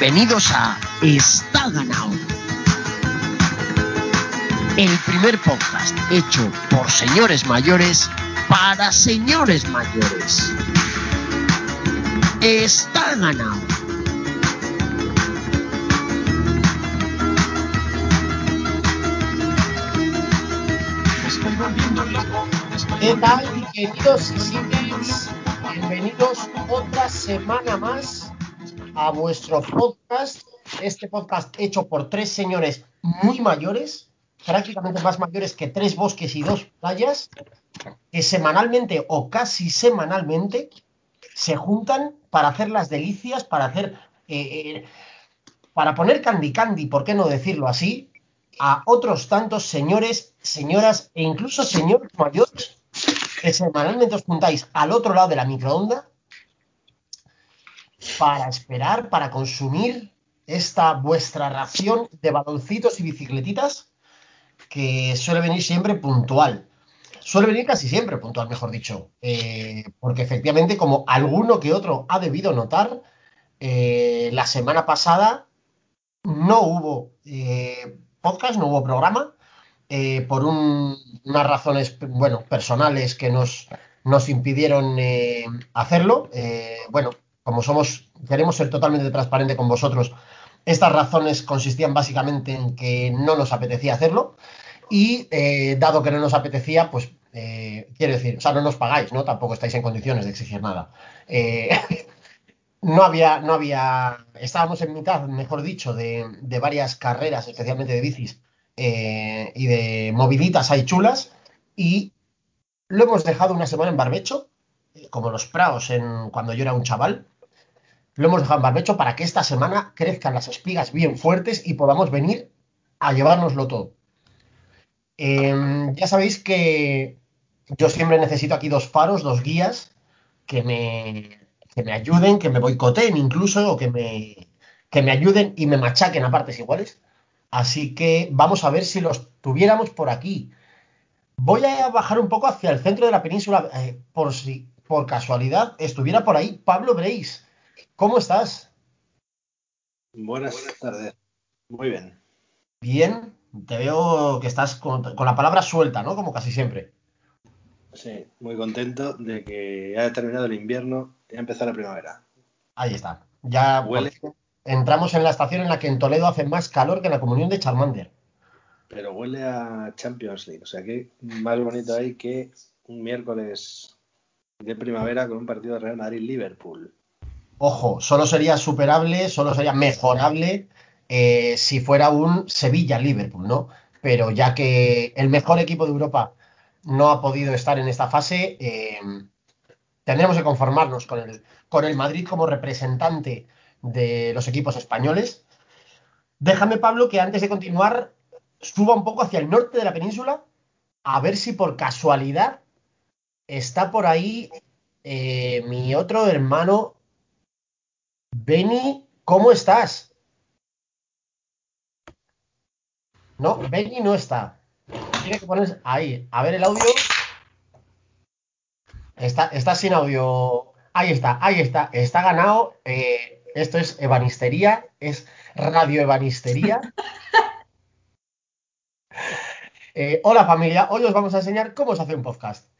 Bienvenidos a Está Ganado. El primer podcast hecho por señores mayores para señores mayores. Está ganado. ¿Qué tal, queridos y Bienvenidos otra semana más a vuestro podcast. Este podcast hecho por tres señores muy mayores, prácticamente más mayores que tres bosques y dos playas, que semanalmente o casi semanalmente se juntan para hacer las delicias, para hacer. Eh, eh, para poner candy candy, ¿por qué no decirlo así? A otros tantos señores, señoras e incluso señores mayores que semanalmente os juntáis al otro lado de la microonda para esperar, para consumir esta vuestra ración de baloncitos y bicicletitas que suele venir siempre puntual. Suele venir casi siempre puntual, mejor dicho. Eh, porque efectivamente, como alguno que otro ha debido notar, eh, la semana pasada no hubo eh, podcast, no hubo programa. Por un, unas razones, bueno, personales que nos, nos impidieron hacerlo. Bueno, como somos, queremos ser totalmente transparente con vosotros, estas razones consistían básicamente en que no nos apetecía hacerlo y dado que no nos apetecía, pues quiero decir, o sea, no nos pagáis, ¿no? Tampoco estáis en condiciones de exigir nada. no había, no había, estábamos en mitad, mejor dicho, de, de varias carreras, especialmente de bicis, eh, y de moviditas hay chulas y lo hemos dejado una semana en barbecho, eh, como los praos en, cuando yo era un chaval. Lo hemos dejado en barbecho para que esta semana crezcan las espigas bien fuertes y podamos venir a llevárnoslo todo. Eh, ya sabéis que yo siempre necesito aquí dos faros, dos guías que me, que me ayuden, que me boicoteen incluso, o que me, que me ayuden y me machaquen a partes iguales. Así que vamos a ver si los tuviéramos por aquí. Voy a bajar un poco hacia el centro de la península eh, por si por casualidad estuviera por ahí Pablo Breis. ¿Cómo estás? Buenas tardes. Muy bien. Bien. Te veo que estás con, con la palabra suelta, ¿no? Como casi siempre. Sí, muy contento de que haya terminado el invierno y ha empezado la primavera. Ahí está. Ya Huele, entramos en la estación en la que en Toledo hace más calor que en la comunión de Charmander. pero huele a Champions League. O sea, que más bonito hay que un miércoles de primavera con un partido de Real Madrid-Liverpool. Ojo, solo sería superable, solo sería mejorable eh, si fuera un Sevilla-Liverpool, ¿no? Pero ya que el mejor equipo de Europa no ha podido estar en esta fase, eh, tendremos que conformarnos con el, con el Madrid como representante de los equipos españoles. Déjame, Pablo, que antes de continuar suba un poco hacia el norte de la península, a ver si por casualidad está por ahí eh, mi otro hermano, Benny. ¿Cómo estás? No, Benny no está. Tiene que poner ahí. A ver el audio. Está, está sin audio. Ahí está, ahí está. Está ganado. Eh, esto es ebanistería, es radio ebanistería. Eh, hola familia, hoy os vamos a enseñar cómo se hace un podcast.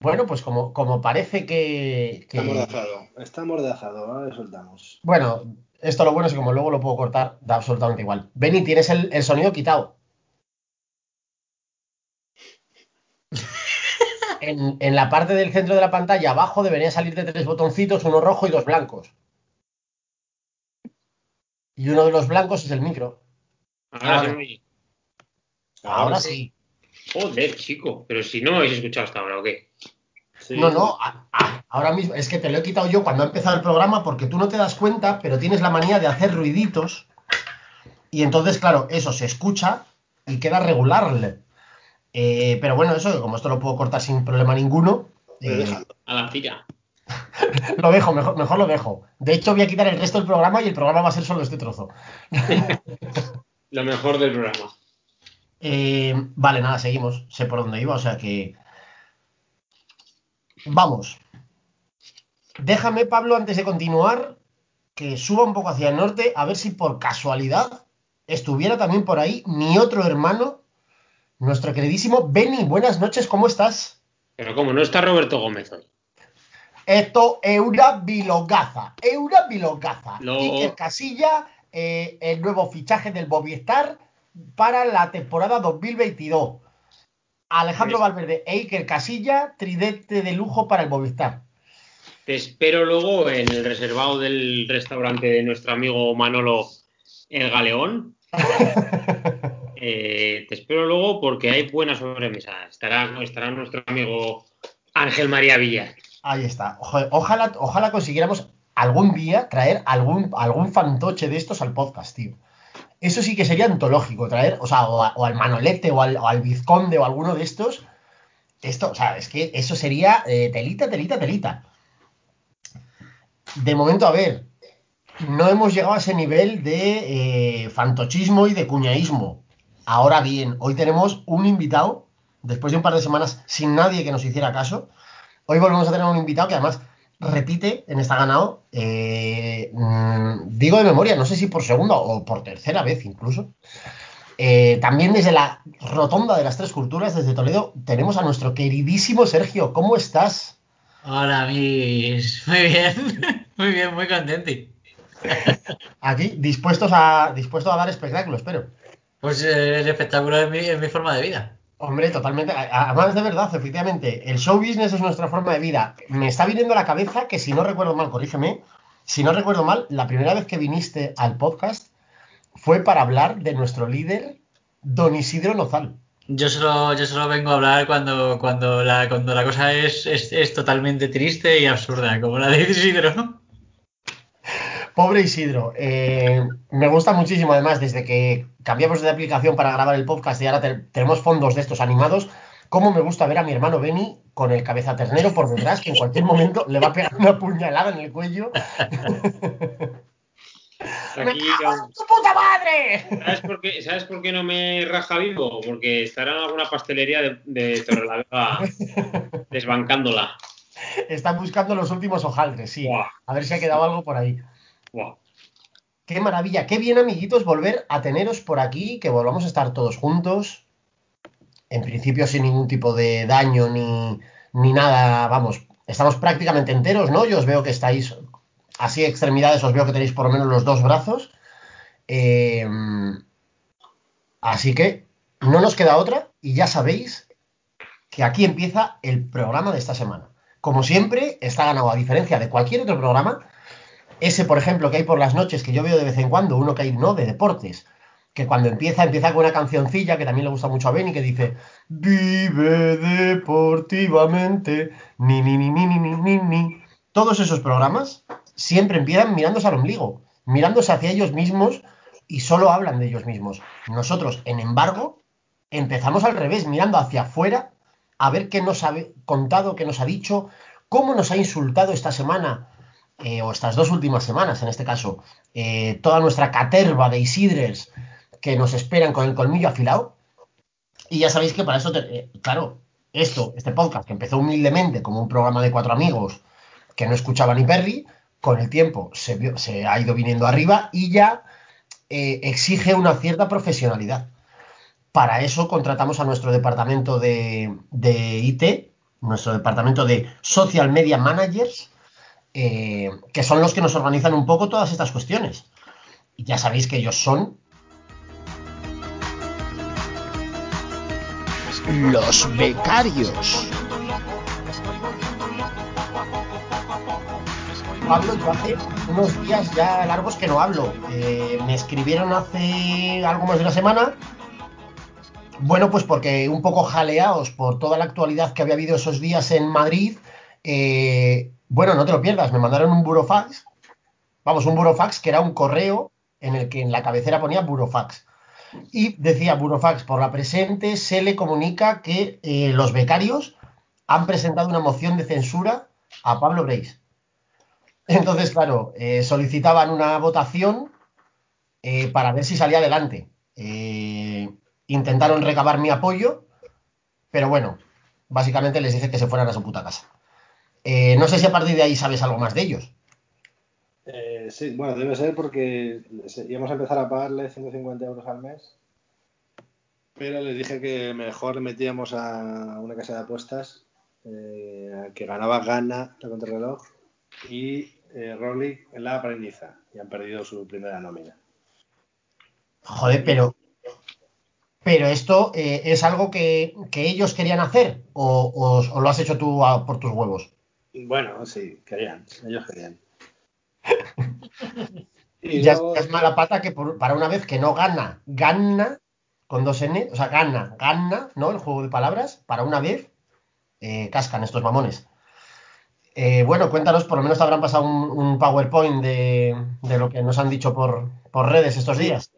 Bueno, pues como, como parece que, que- Está amordazado. Está amordazado. Ahora le soltamos. Bueno, esto lo bueno es que como luego lo puedo cortar, da absolutamente igual. Benny, tienes el, el sonido quitado. En, en la parte del centro de la pantalla, abajo, deberían salir de tres botoncitos, uno rojo y dos blancos. Y uno de los blancos es el micro. Ahora me oye. Ahora sí. Joder, chico. Pero si no habéis escuchado hasta ahora, ¿o qué? Sí. No, no, a- a- ahora mismo es que te lo he quitado yo cuando ha empezado el programa porque tú no te das cuenta, pero tienes la manía de hacer ruiditos y entonces, claro, eso se escucha y queda regular. Eh, pero bueno, eso, como esto lo puedo cortar sin problema ninguno, eh. A la tira. lo dejo, mejor, mejor lo dejo. De hecho, voy a quitar el resto del programa y el programa va a ser solo este trozo. Lo mejor del programa. Eh, vale, nada, seguimos. Sé por dónde iba, o sea que. Vamos. Déjame, Pablo, antes de continuar, que suba un poco hacia el norte, a ver si por casualidad estuviera también por ahí mi otro hermano, nuestro queridísimo Benny. Buenas noches, ¿cómo estás? Pero como no está Roberto Gómez hoy. Esto es una bilogaza, es una bilogaza. Lo- Iker Casilla, eh, el nuevo fichaje del Movistar para la temporada 2022. Alejandro Valverde e Iker Casilla, tridente de lujo para el Movistar. Te espero luego en el reservado del restaurante de nuestro amigo Manolo El Galeón. Eh, te espero luego porque hay buena sobremesa. Estará, estará nuestro amigo Ángel María Villar. Ahí está. Ojalá consiguiéramos algún día traer algún, algún fantoche de estos al podcast, tío. Eso sí que sería antológico, traer, o sea, o, al Manolete o al, o al Vizconde o alguno de estos. Esto, o sea, es que eso sería eh, telita, telita, telita. De momento, a ver, no hemos llegado a ese nivel de eh, fantochismo y de cuñaísmo. Ahora bien, hoy tenemos un invitado, después de un par de semanas sin nadie que nos hiciera caso. Hoy volvemos a tener un invitado que además repite en esta ganado, eh, mm, digo de memoria, no sé si por segunda o por tercera vez incluso. Eh, también desde la rotonda de las tres culturas, desde Toledo, tenemos a nuestro queridísimo Sergio. ¿Cómo estás? Hola, mis. Muy bien, muy bien, muy contento. Aquí, dispuestos a, dispuestos a dar espectáculo, espero. Pues eh, el espectáculo es mi, es mi forma de vida. Hombre, totalmente. Además, de verdad, efectivamente, el show business es nuestra forma de vida. Me está viniendo a la cabeza que, si no recuerdo mal, corrígeme, si no recuerdo mal, la primera vez que viniste al podcast fue para hablar de nuestro líder, don Isidro Nozal. Yo solo, yo solo vengo a hablar cuando, cuando, la, cuando la cosa es, es, es totalmente triste y absurda, como la de Isidro. Pobre Isidro. eh, me gusta muchísimo, además, desde que cambiamos de aplicación para grabar el podcast y ahora te- tenemos fondos de estos animados. Cómo me gusta ver a mi hermano Benny con el cabeza ternero por detrás, que en cualquier momento le va a pegar una puñalada en el cuello. Aquí, ¡Tu puta madre! ¿sabes, por qué, ¿Sabes por qué no me raja vivo? Porque estará en alguna pastelería de, de Torrelavega desbancándola. Están buscando los últimos hojaldres, sí. Buah. A ver si ha quedado algo por ahí. Buah. Qué maravilla, qué bien, amiguitos, volver a teneros por aquí, que volvamos a estar todos juntos. En principio sin ningún tipo de daño ni, ni nada, vamos, estamos prácticamente enteros, ¿no? Yo os veo que estáis así extremidades, os veo que tenéis por lo menos los dos brazos. Eh, así que no nos queda otra y ya sabéis que aquí empieza el programa de esta semana. Como siempre, está ganado a diferencia de cualquier otro programa. Ese, por ejemplo, que hay por las noches, que yo veo de vez en cuando, uno que hay, no, de deportes, que cuando empieza, empieza con una cancioncilla que también le gusta mucho a Benny, que dice, vive deportivamente, ni, ni, ni, ni, ni, ni, ni. Todos esos programas siempre empiezan mirándose al ombligo, mirándose hacia ellos mismos y solo hablan de ellos mismos. Nosotros, en embargo, empezamos al revés, mirando hacia afuera, a ver qué nos ha contado, qué nos ha dicho, cómo nos ha insultado esta semana eh, o estas dos últimas semanas, en este caso, eh, toda nuestra caterva de Isidres que nos esperan con el colmillo afilado. Y ya sabéis que para eso, eh, claro, esto, este podcast, que empezó humildemente como un programa de cuatro amigos que no escuchaba ni Perry, con el tiempo se, vio- se ha ido viniendo arriba y ya exige una cierta profesionalidad. Para eso contratamos a nuestro departamento de, de IT, nuestro departamento de Social Media Managers, eh, que son los que nos organizan un poco todas estas cuestiones. Y ya sabéis que ellos son Los becarios. Pablo, yo hace unos días ya largos que no hablo. Eh, me escribieron hace algo más de una semana. Bueno, pues porque un poco jaleados por toda la actualidad que había habido esos días en Madrid. eh, bueno, no te lo pierdas, me mandaron un burofax. Vamos, un burofax que era un correo en el que en la cabecera ponía burofax. Y decía burofax, por la presente se le comunica que eh, los becarios han presentado una moción de censura a Pablo Breis. Entonces, claro, eh, solicitaban una votación eh, para ver si salía adelante. Intentaron recabar mi apoyo, pero bueno, básicamente les dice que se fueran a su puta casa. Eh, no sé si a partir de ahí sabes algo más de ellos. Eh, sí, bueno, debe ser porque íbamos a empezar a pagarle 150 euros al mes, pero les dije que mejor metíamos a una casa de apuestas eh, que ganaba Gana la contrarreloj y eh, en la aprendiza y han perdido su primera nómina. Joder, pero pero esto eh, es algo que, que ellos querían hacer o, o- o lo has hecho tú a- por tus huevos. Bueno, sí, querían, ellos querían. Y Ya, luego- es mala pata que por- para una vez que no gana, gana con dos N, o sea, gana, gana, ¿no? El juego de palabras, para una vez, eh, cascan estos mamones. Eh, bueno, cuéntanos, por lo menos te habrán pasado un, un PowerPoint de, de lo que nos han dicho por, por redes estos días.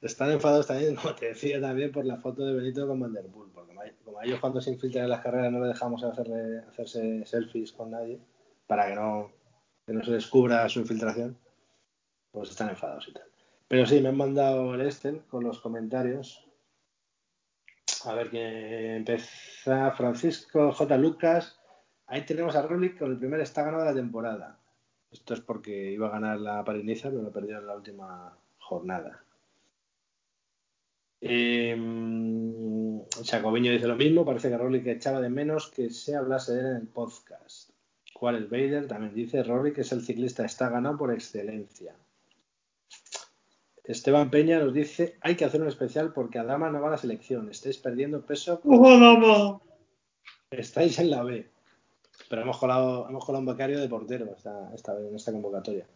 Están enfadados también, como te decía, también por la foto de Benito con Van Der Poel, porque como a- ellos cuando se infiltran en las carreras no le dejamos hacerle, hacerse selfies con nadie para que no, que no se descubra su infiltración, pues están enfadados y tal. Pero sí, me han mandado el Excel con los comentarios. A ver que empieza Francisco J. Lucas. Ahí tenemos a Roglic con el primer está ganado de la temporada. Esto es porque iba a ganar la Pariniza, pero lo perdió en la última jornada. Eh, dice lo mismo, parece que Roglic echaba de menos que se hablase de él en el podcast. Juárez Bader también dice Roglic es el ciclista está ganado por excelencia. Esteban Peña nos dice hay que hacer un especial porque Adama no va a la selección, estáis perdiendo peso, estáis en la B. Pero hemos colado, hemos colado un becario de portero esta, esta en esta convocatoria.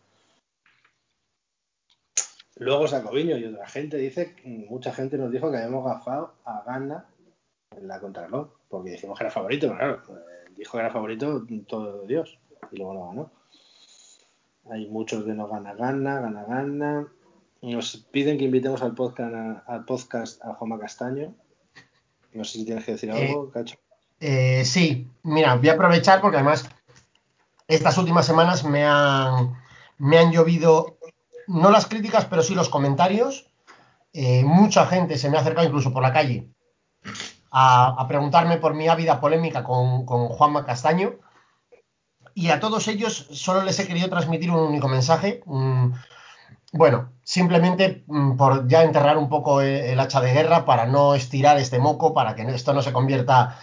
Luego Sacoviño y otra gente dice, mucha gente nos dijo que habíamos gafado a Gana en la contrarreloj, porque dijimos que era favorito, pero claro, eh, dijo que era favorito todo Dios, y luego no ganó. Hay muchos de no gana, gana, gana, gana. Nos piden que invitemos al podcast a, al podcast a Juanma Castaño. No sé si tienes que decir algo, Cacho. Eh, sí, mira, voy a aprovechar porque además estas últimas semanas me han, me han llovido, no las críticas, pero sí los comentarios. Eh, mucha gente se me ha acercado incluso por la calle a, preguntarme por mi ávida polémica con, Juanma Castaño. Y a todos ellos solo les he querido transmitir un único mensaje. bueno, simplemente mm, por ya enterrar un poco el, el hacha de guerra para no estirar este moco, para que esto no se convierta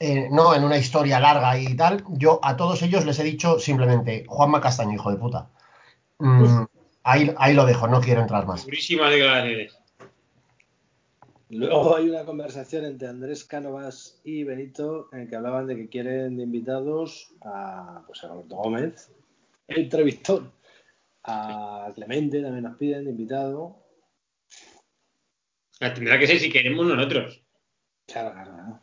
eh, no en una historia larga y tal. Yo a todos ellos les he dicho simplemente Juanma Castaño, hijo de puta. Mm, ahí, ahí lo dejo, no quiero entrar más. Declaraciones. Luego hay una conversación entre Andrés Cánovas y Benito en que hablaban de que quieren de invitados a, pues a Roberto Gómez, entrevistón. A Clemente también nos piden de invitado. La tendrá que ser si queremos nosotros. Claro, claro, claro.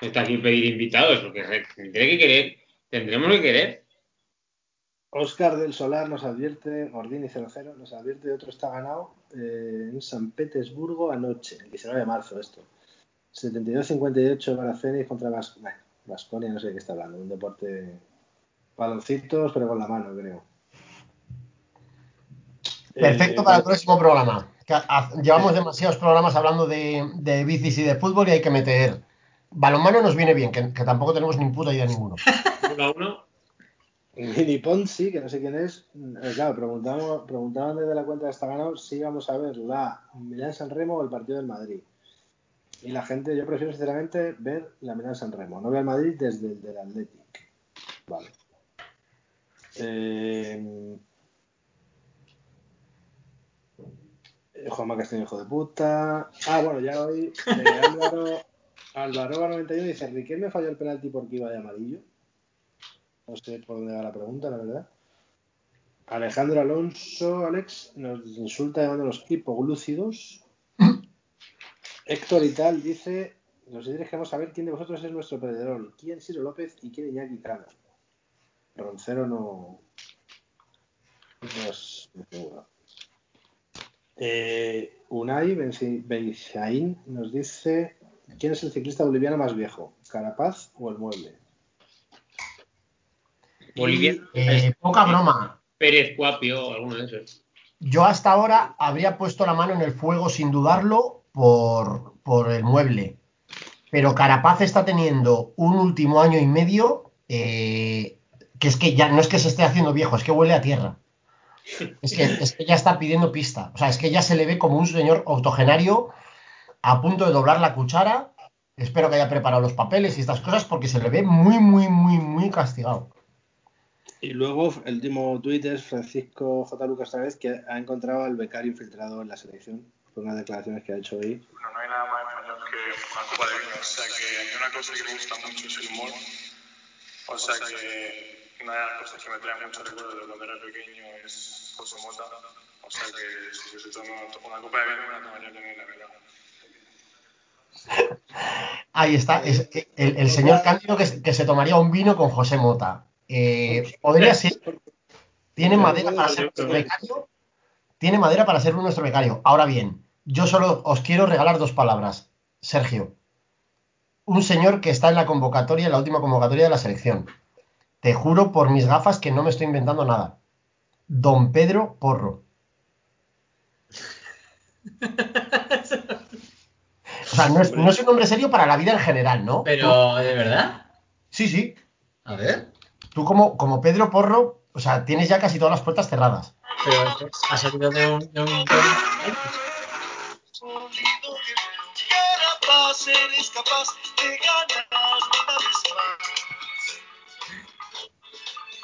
No está aquí pedir invitados, porque tendré que querer, tendremos que querer. Oscar del Solar nos advierte, Gordini 00 nos advierte de otro está ganado eh, en San Petersburgo anoche, el 19 de marzo esto. 72-58 para Fénix contra bueno, Vasconia, no sé de qué está hablando, un deporte baloncitos, pero con la mano, creo. Perfecto Eh, para el próximo programa. Llevamos demasiados programas hablando de, de bicis y de fútbol y hay que meter. Balonmano nos viene bien, que, que tampoco tenemos ni puta idea ninguno. Uno a uno. Mini Ponzi, que no sé quién es, eh, claro, preguntamos, preguntaban desde la cuenta de esta ganado si íbamos a ver la Milán San Remo o el partido del Madrid. Y la gente, yo prefiero sinceramente ver la Milán San Remo, no veo el Madrid desde el del Athletic. Vale. Eh, Juanma Castaño, hijo de puta. Ah, bueno, ya hoy eh, Álvaro, Álvaro 91 dice, Riquelme falló el penalti porque iba de amarillo. No sé por dónde va la pregunta, la verdad. Alejandro Alonso, Alex, nos insulta llamándonos hipoglúcidos. Héctor y tal dice, los líderes queremos saber quién de vosotros es nuestro perdedor, quién Ciro López y quién Iñaki Cano. Roncero no... no es seguro. Eh, Unai Beisaín nos dice, ¿quién es el ciclista boliviano más viejo? ¿Carapaz o el Mueble? Boliviano. Eh, poca broma. Pérez Cuapio alguno de esos. Yo hasta ahora habría puesto la mano en el fuego sin dudarlo por, por el mueble. pero Carapaz está teniendo un último año y medio eh, que es que ya no es que se esté haciendo viejo, es que huele a tierra. Es que, es que ya está pidiendo pista. O sea, es que ya se le ve como un señor octogenario a punto de doblar la cuchara. Espero que haya preparado los papeles y estas cosas porque se le ve muy, muy, muy, muy castigado. Y luego el último tuit es Francisco J. Lucas otra vez que ha encontrado al becario infiltrado en la selección por unas declaraciones que ha hecho hoy. Bueno, no hay nada más español que una copa de vino. O sea que mí una cosa que me gusta mucho es el humor. O sea que una de las cosas que me trae mucho recuerdo de cuando era pequeño es José Mota. O sea que si yo se tomo una copa de vino me la tomaría con él, la verdad. Ahí está, es el, el señor Cándido que, que se tomaría un vino con José Mota. Eh, podría ser. Tiene madera para ser nuestro becario. Tiene madera para ser nuestro becario. Ahora bien, yo solo os quiero regalar dos palabras. Sergio, un señor que está en la convocatoria, en la última convocatoria de la selección. Te juro por mis gafas que no me estoy inventando nada. Don Pedro Porro. O sea, no es, no es un nombre serio para la vida en general, ¿no? Pero, ¿de verdad? Sí, sí. A ver. Tú como, como Pedro Porro, o sea, tienes ya casi todas las puertas cerradas. Pero ha salido de un. De un-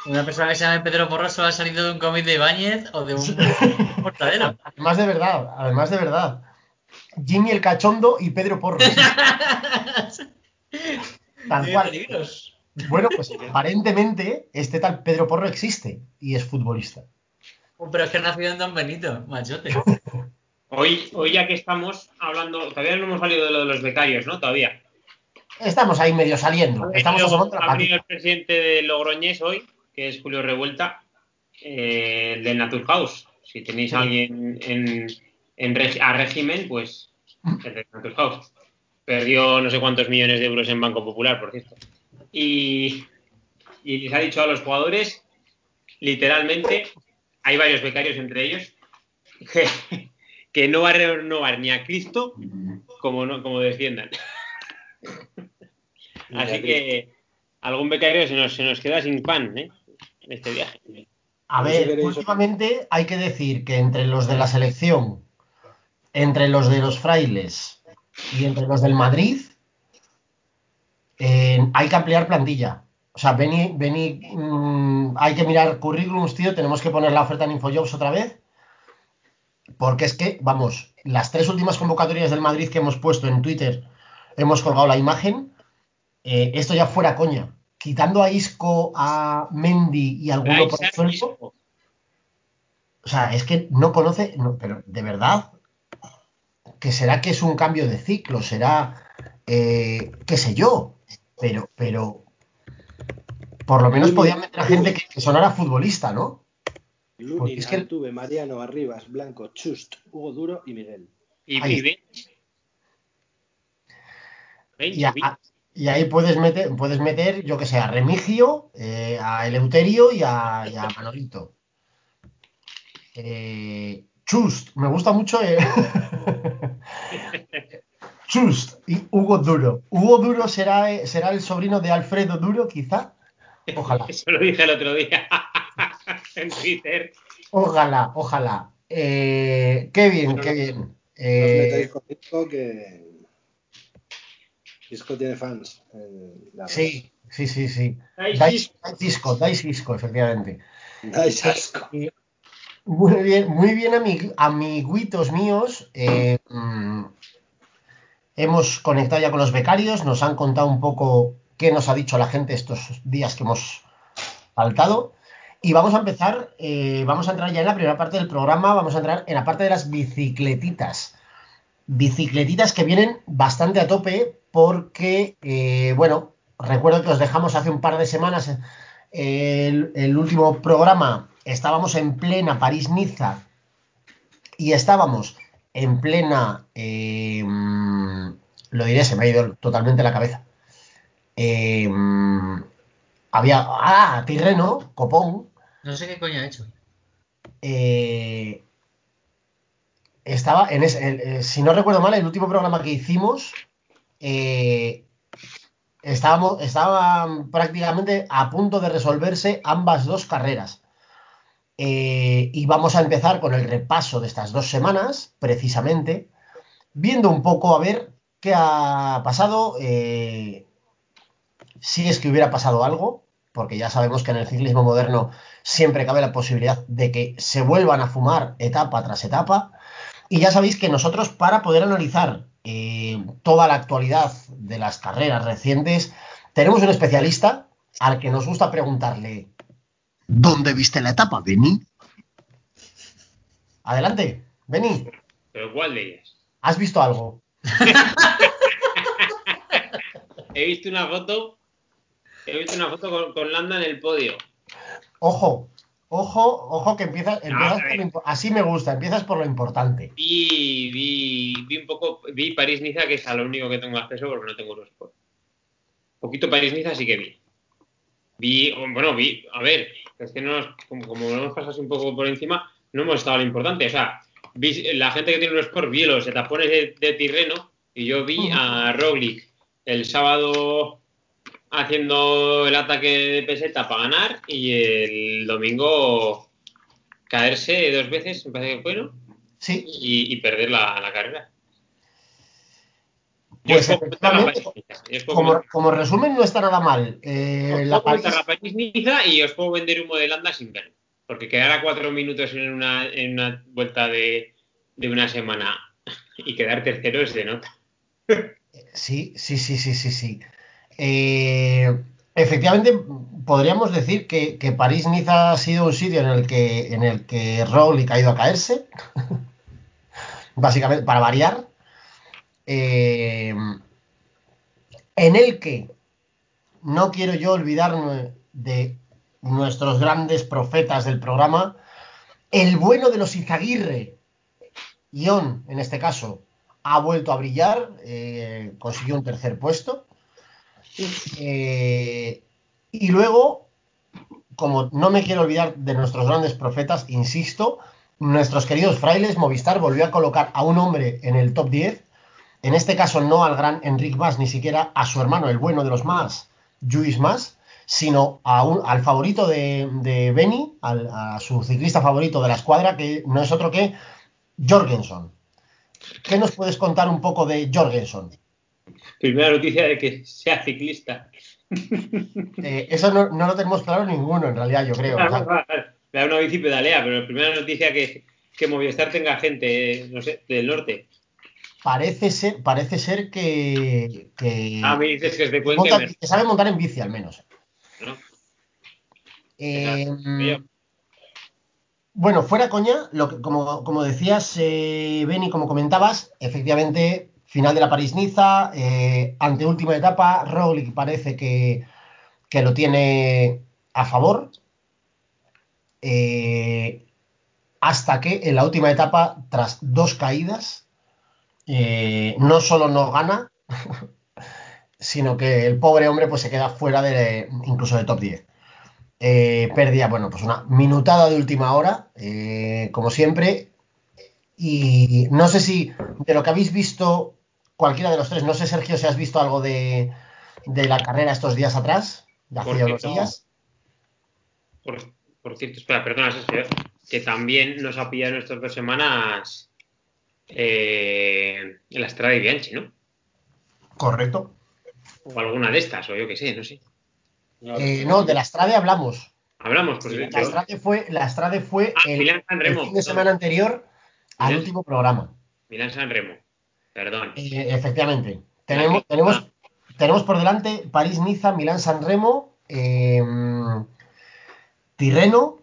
una persona que se llama Pedro Porro solo ha salido de un cómic de Ibáñez o de un mortadelo. Además de verdad, además de verdad. Jimmy el Cachondo y Pedro Porro. Tal Qué cual. peligros. Bueno, pues aparentemente este tal Pedro Porro existe y es futbolista. Oh, Pero es que ha nacido en Don Benito, machote. Hoy, hoy ya que estamos hablando, todavía no hemos salido de lo de los becarios, ¿no? Todavía. Estamos ahí medio saliendo. Estamos ha venido el presidente de Logroñés hoy, que es Julio Revuelta, eh, del Naturhaus. Si tenéis a alguien en, en regi- a régimen, pues el de Naturhaus. Perdió no sé cuántos millones de euros en Banco Popular, por cierto. Y, y les ha dicho a los jugadores, literalmente, hay varios becarios entre ellos, que, que no va a renovar ni a Cristo como, no, como desciendan. Así que algún becario se nos, se nos queda sin pan ¿eh? en este viaje. A ver, últimamente hay que decir que entre los de la selección, entre los de los frailes y entre los del Madrid, eh, hay que ampliar plantilla. O sea, vení, vení, mm, hay que mirar currículums, tío, tenemos que poner la oferta en Infojobs otra vez. Porque es que, vamos, las tres últimas convocatorias del Madrid que hemos puesto en Twitter, hemos colgado la imagen. eh, esto ya fuera coña. Quitando a Isco, a Mendy y alguno por Isco. o sea, es que no conoce, no, pero de verdad, que será que es un cambio de ciclo, será, eh, qué sé yo, pero, pero, por lo menos podían meter a gente que, que sonara futbolista, ¿no? Lunin, es que- Altuve, Mariano, Arribas, Blanco, Chust, Hugo Duro y Miguel. Y, Ahí y a- ahí puedes meter, puedes meter, yo que sé, a Remigio, eh, a Eleuterio y a, y a Manolito. Eh, Chust, me gusta mucho. eh, Chust y Hugo Duro. Hugo Duro será, eh, será el sobrino de Alfredo Duro, quizá. Ojalá, Eso lo dije el otro día en Twitter. ojalá, ojalá. Eh, qué bien, qué bien. No os Eh, metáis con Isco que Isco tiene fans. las sí, sí, sí, sí. Dais disco, dais disco, efectivamente. Dais asco. Eh, Muy bien, muy bien, amig- amiguitos míos. eh, mm, hemos conectado ya con los becarios, nos han contado un poco qué nos ha dicho la gente estos días que hemos faltado. Y vamos a empezar, eh, vamos a entrar ya en la primera parte del programa, vamos a entrar en la parte de las bicicletitas. Bicicletitas que vienen bastante a tope porque, eh, bueno, recuerdo que os dejamos hace un par de semanas eh, el, el último programa, estábamos en plena París-Niza y estábamos en plena, eh, mm, lo diré, se me ha ido totalmente la cabeza. Eh, mm, había, ah, Tirreno, Copón, No sé qué coño ha hecho. eh, estaba en ese, eh, si no recuerdo mal, el último programa que hicimos eh, estábamos, estaban prácticamente a punto de resolverse ambas dos carreras. Eh, y vamos a empezar con el repaso de estas dos semanas, precisamente, viendo un poco a ver qué ha pasado, eh, si es que hubiera pasado algo, porque ya sabemos que en el ciclismo moderno siempre cabe la posibilidad de que se vuelvan a fumar etapa tras etapa. Y ya sabéis que nosotros, para poder analizar eh, toda la actualidad de las carreras recientes, tenemos un especialista al que nos gusta preguntarle, ¿Dónde viste la etapa, Beni? adelante, Beni, ¿Pero cuál de ellas? ¿has visto algo? He visto una foto. He visto una foto con, con Landa en el podio. Ojo, ojo, ojo que empiezas, empiezas por lo así me gusta, empiezas por lo importante. Vi, vi, vi un poco. Vi París-Niza, que es a lo único que tengo acceso porque no tengo Eurosport. Poquito París-Niza sí que vi. Vi, bueno, vi, a ver, es que no, nos- como, como lo hemos pasado un poco por encima, no hemos estado lo importante. O sea, vi, la gente que tiene Eurosport vio los etapones de, de Tirreno y yo vi a Roglic el sábado haciendo el ataque de peseta para ganar y el domingo caerse dos veces, me parece que fue, ¿no? Sí, y, y perder la, la carrera. Yo Pues os puedo comentar la efectivamente, París-Niza. Yo os puedo como, como resumen no está nada mal. Eh, os la París-Niza y os puedo vender humo de Landa sin verlo. Porque quedar a cuatro minutos en una, en una vuelta de, de una semana y quedar tercero es de nota. Sí, sí, sí, sí, sí, sí. Eh, efectivamente, podríamos decir que, que París-Niza ha sido un sitio en el que, en el que ha ido a caerse, básicamente para variar, eh, en el que no quiero yo olvidarme de nuestros grandes profetas del programa, el bueno de los Izaguirre, Ion en este caso, ha vuelto a brillar, eh, consiguió un tercer puesto. Eh, y luego, como no me quiero olvidar de nuestros grandes profetas, insisto, nuestros queridos frailes, Movistar volvió a colocar a un hombre en el top 10, en este caso no al gran Enric Mas, ni siquiera a su hermano, el bueno de los Mas, Lluís Mas, sino a un- al favorito de, de Beni, al- a su ciclista favorito de la escuadra, que no es otro que Jorgensen. ¿Qué nos puedes contar un poco de Jorgensen? Primera noticia de que sea ciclista. Eh, eso no, no lo tenemos claro ninguno, en realidad, yo creo. O sea, Me da una bici pedalea, pero la primera noticia que, que Movistar tenga gente, eh, no sé, del norte. Parece ser, parece ser que, que, Ah, me dices que es de monta- que sabe montar en bici, al menos. ¿no? Eh, Exacto. bueno, fuera coña, lo que, como, como decías, eh, Beni, como comentabas, efectivamente, final de la París-Niza, eh, anteúltima etapa, Roglic parece que, que lo tiene a favor. Eh, hasta que en la última etapa, tras dos caídas, eh, no solo no gana, sino que el pobre hombre pues se queda fuera de incluso de top 10. Eh, perdía, bueno, pues una minutada de última hora, eh, como siempre. Y no sé si de lo que habéis visto, cualquiera de los tres, no sé, Sergio, si has visto algo de, de la carrera estos días atrás, de hace unos días. Por, por cierto, espera, perdona, Sergio, que también nos ha pillado en estas dos semanas eh, la Estrada de Bianchi, ¿no? Correcto. O alguna de estas, o yo qué sé, no sé. Eh, no, de la Strade hablamos. Hablamos, pues La Strade fue, la Strade fue Ah, el, Milán San fin de perdón. semana anterior al Milán. último programa. Milán San Remo, perdón. Eh, efectivamente. Tenemos, tenemos, ah. tenemos por delante París-Niza, Milán-San Remo, eh, Tirreno.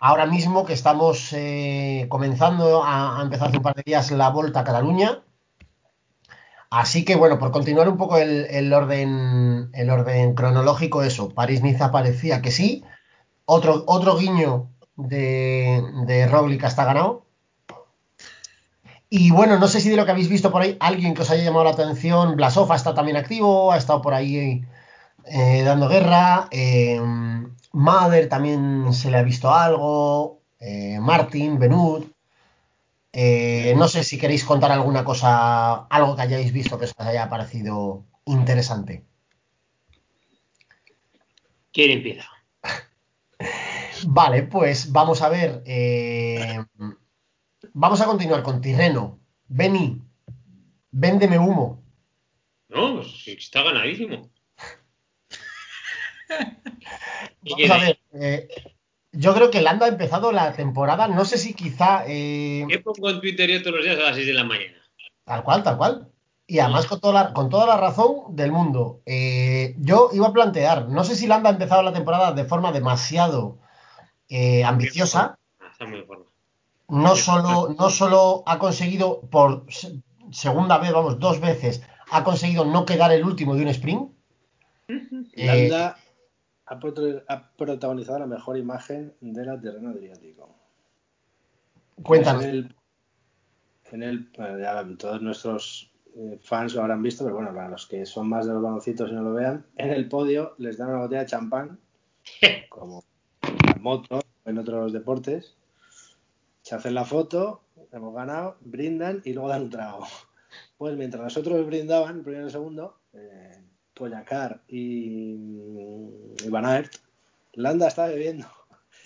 Ahora mismo que estamos eh, comenzando a, empezar hace un par de días la Volta a Cataluña. Así que bueno, por continuar un poco el, orden, el orden cronológico, eso, París-Niza parecía que sí. Otro, otro guiño de, de Roglic ganado. Y bueno, no sé si de lo que habéis visto por ahí, alguien que os haya llamado la atención, Blasov estado también activo, ha estado por ahí eh, dando guerra, eh, Mader también se le ha visto algo, eh, Martin, Benut. Eh, no sé si queréis contar alguna cosa, algo que hayáis visto que os haya parecido interesante. ¿Quién empieza? Vale, pues vamos a ver. eh, vamos a continuar con Tirreno. Beni, véndeme humo. No, pues está ganadísimo. Eh, yo creo que Landa ha empezado la temporada, no sé si quizá. eh, ¿Qué pongo en Twitter yo todos los días a las 6 de la mañana? Tal cual, tal cual. Y además con toda la, con toda la razón del mundo. Eh, yo iba a plantear, no sé si Landa ha empezado la temporada de forma demasiado eh, ambiciosa. Está muy en forma. No solo, no solo ha conseguido por se- segunda vez, vamos, dos veces, ha conseguido no quedar el último de un sprint. Eh, Landa ha, prota- ha protagonizado la mejor imagen de la terreno Adriático. cuéntanos. En el, en el- bueno, ya todos nuestros eh, fans lo habrán visto, pero bueno, para los que son más de los baloncitos y no lo vean, en el podio les dan una botella de champán, como en moto, en otros deportes. Se hacen la foto, hemos ganado, brindan y luego dan un trago. Pues mientras nosotros brindaban, el primero y el segundo, eh, Poyacar y, y Van Aert, Landa está bebiendo.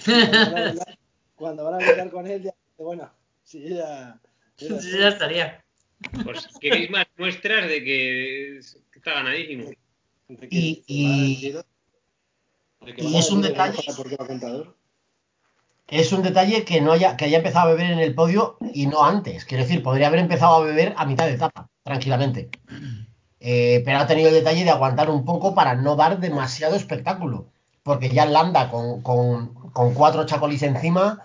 Cuando van a Cuando van a bailar con él, ya dice, bueno, sí, yo ya, yo ya Sí, ya estaría. Pues queréis más muestras de que es- que está ganadísimo. De que Y- y- de que es un detalle-. Es un detalle que no haya, que haya empezado a beber en el podio y no antes. Quiero decir, podría haber empezado a beber a mitad de etapa, tranquilamente. Eh, pero ha tenido el detalle de aguantar un poco para no dar demasiado espectáculo. Porque ya Landa con, con- con cuatro chacolis encima,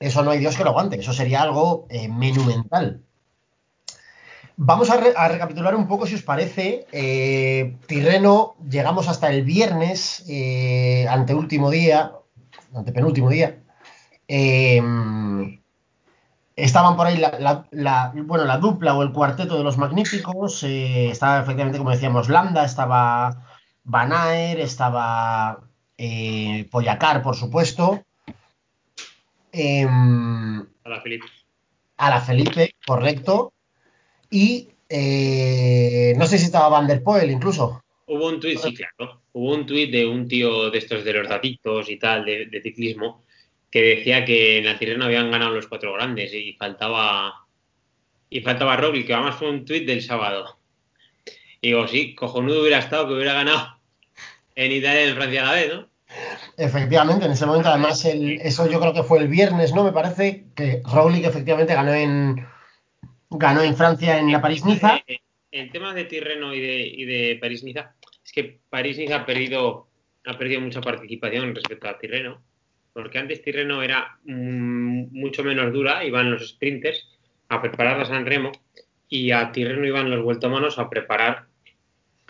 eso no hay Dios que lo aguante. Eso sería algo eh, monumental. Vamos a, re- a recapitular un poco, si os parece. Eh, Tirreno, llegamos hasta el viernes, eh, anteúltimo día, antepenúltimo día. Estaban por ahí la, la- la- bueno, la dupla o el cuarteto de los magníficos. eh, estaba efectivamente, como decíamos, Landa, estaba Van Aert, estaba eh, Poyacar, por supuesto. Em, Hola, Felipe. a la Felipe, correcto. Y eh, no sé si estaba Van der Poel incluso. Hubo un tuit, sí, claro. Hubo un tuit de un tío de estos de los datitos y tal, de, de ciclismo, que decía que en la Tirreno habían ganado los cuatro grandes y faltaba. Y faltaba Roglic, que además fue un tuit del sábado. Y digo, sí, cojonudo hubiera estado que hubiera ganado en Italia y en Francia a la vez, ¿no? Efectivamente, en ese momento, además, el- eso yo creo que fue el viernes, ¿no? Me parece que Roglic efectivamente ganó en, ganó en Francia en la París-Niza. Eh, El tema de Tirreno y de, y de París-Niza es que París-Niza ha perdido, ha perdido mucha participación respecto a Tirreno, porque antes Tirreno era mm, mucho menos dura, iban los sprinters a preparar la San Remo y a Tirreno iban los vueltomanos a preparar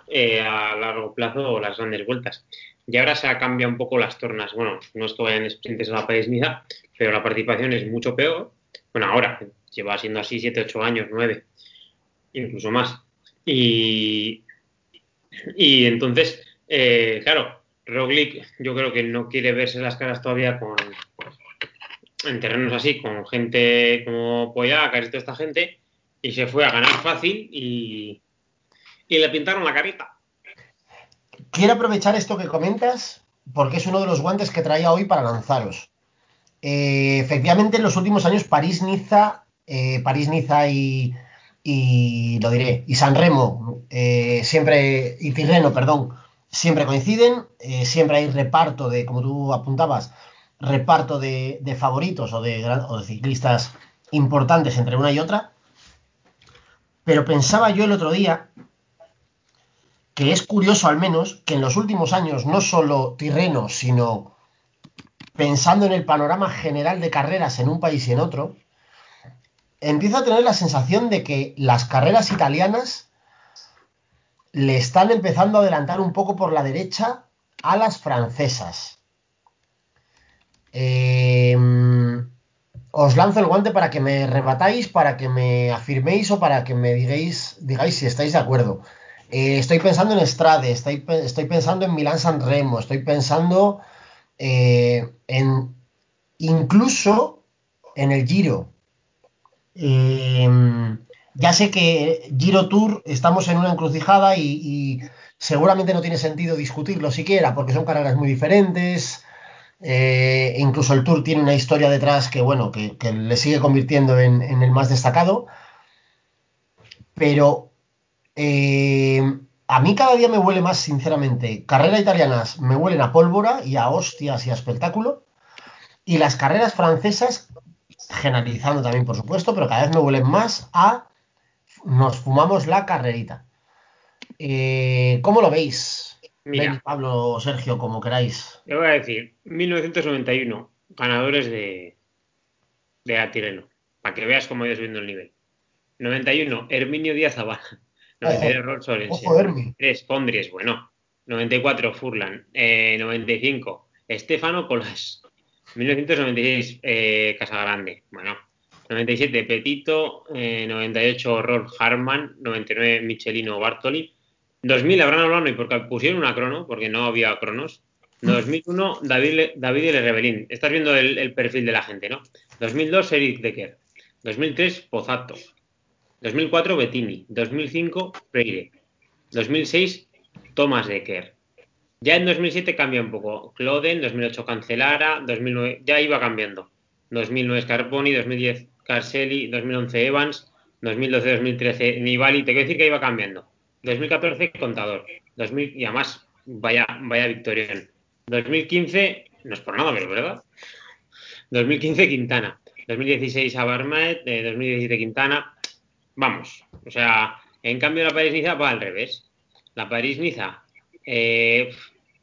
eh, a largo plazo las grandes vueltas. Y ahora se ha cambiado un poco las tornas. Bueno, no es que vayan sprinters a la París-Niza, pero la participación es mucho peor. Bueno, ahora lleva siendo así 7, 8 años, 9, incluso más. Y, y entonces, eh, claro, Roglic yo creo que no quiere verse las caras todavía con en terrenos así, con gente como Poyacar y toda esta gente, y se fue a ganar fácil y, y le pintaron la carita. Quiero aprovechar esto que comentas porque es uno de los guantes que traía hoy para lanzaros. Eh, efectivamente, en los últimos años, París-Niza, eh, París-Niza y, y lo diré, y San Remo, eh, siempre, y Tirreno, perdón, siempre coinciden, eh, siempre hay reparto de, como tú apuntabas, reparto de, de favoritos o de, o de ciclistas importantes entre una y otra. Pero pensaba yo el otro día que es curioso al menos que en los últimos años no solo Tirreno, sino pensando en el panorama general de carreras en un país y en otro, empiezo a tener la sensación de que las carreras italianas le están empezando a adelantar un poco por la derecha a las francesas. Eh, os lanzo el guante para que me rebatáis, para que me afirméis o para que me digáis, digáis si estáis de acuerdo. Eh, estoy pensando en Strade, estoy, pe- estoy pensando en Milán San Remo, estoy pensando eh, en incluso en el Giro. Eh, ya sé que Giro Tour estamos en una encrucijada y, seguramente no tiene sentido discutirlo siquiera, porque son carreras muy diferentes. eh, incluso el Tour tiene una historia detrás que, bueno, que, le sigue convirtiendo en, en el más destacado. Pero eh, a mí cada día me huele más, sinceramente. Carreras italianas me huelen a pólvora y a hostias y a espectáculo. Y las carreras francesas, generalizando también, por supuesto, pero cada vez me huelen más a nos fumamos la carrerita. Eh, ¿Cómo lo veis? Mira. Beni, Pablo, Sergio, como queráis. Te voy a decir, 1991, ganadores de, de la Tirreno, para que veas cómo ha ido subiendo el nivel. 91, Herminio Díaz Zabala. 93, Rolls Sorensen. Ojo, Hermi. 3, Pondries, bueno. 94, Furlan. Eh, 95, Estefano Colas. 1996, eh, Casagrande. Bueno. 97, Petito. Eh, 98, Rolf Harman. 99, Michelino Bartoli. 2000, Abraham Olano, porque pusieron una crono, porque no había cronos. 2001, David, David L. Rebelín. Estás viendo el, el perfil de la gente, ¿no? 2002, Eric Decker. 2003, Pozato. 2004, Bettini. 2005, Freire. 2006, Thomas Decker. Ya en 2007 cambia un poco. Cloden, 2008 Cancelara, 2009 ya iba cambiando. 2009 Scarponi, 2010 Carselli, 2011 Evans, 2012-2013 Nibali. Te quiero decir que iba cambiando. 2014 Contador. 2000, y además, vaya, vaya victorión. 2015, no es por nada, pero verdad. 2015 Quintana. 2016 Abarmaet, eh, 2017 Quintana. Vamos, o sea, en cambio la París-Niza va al revés. La París-Niza, eh,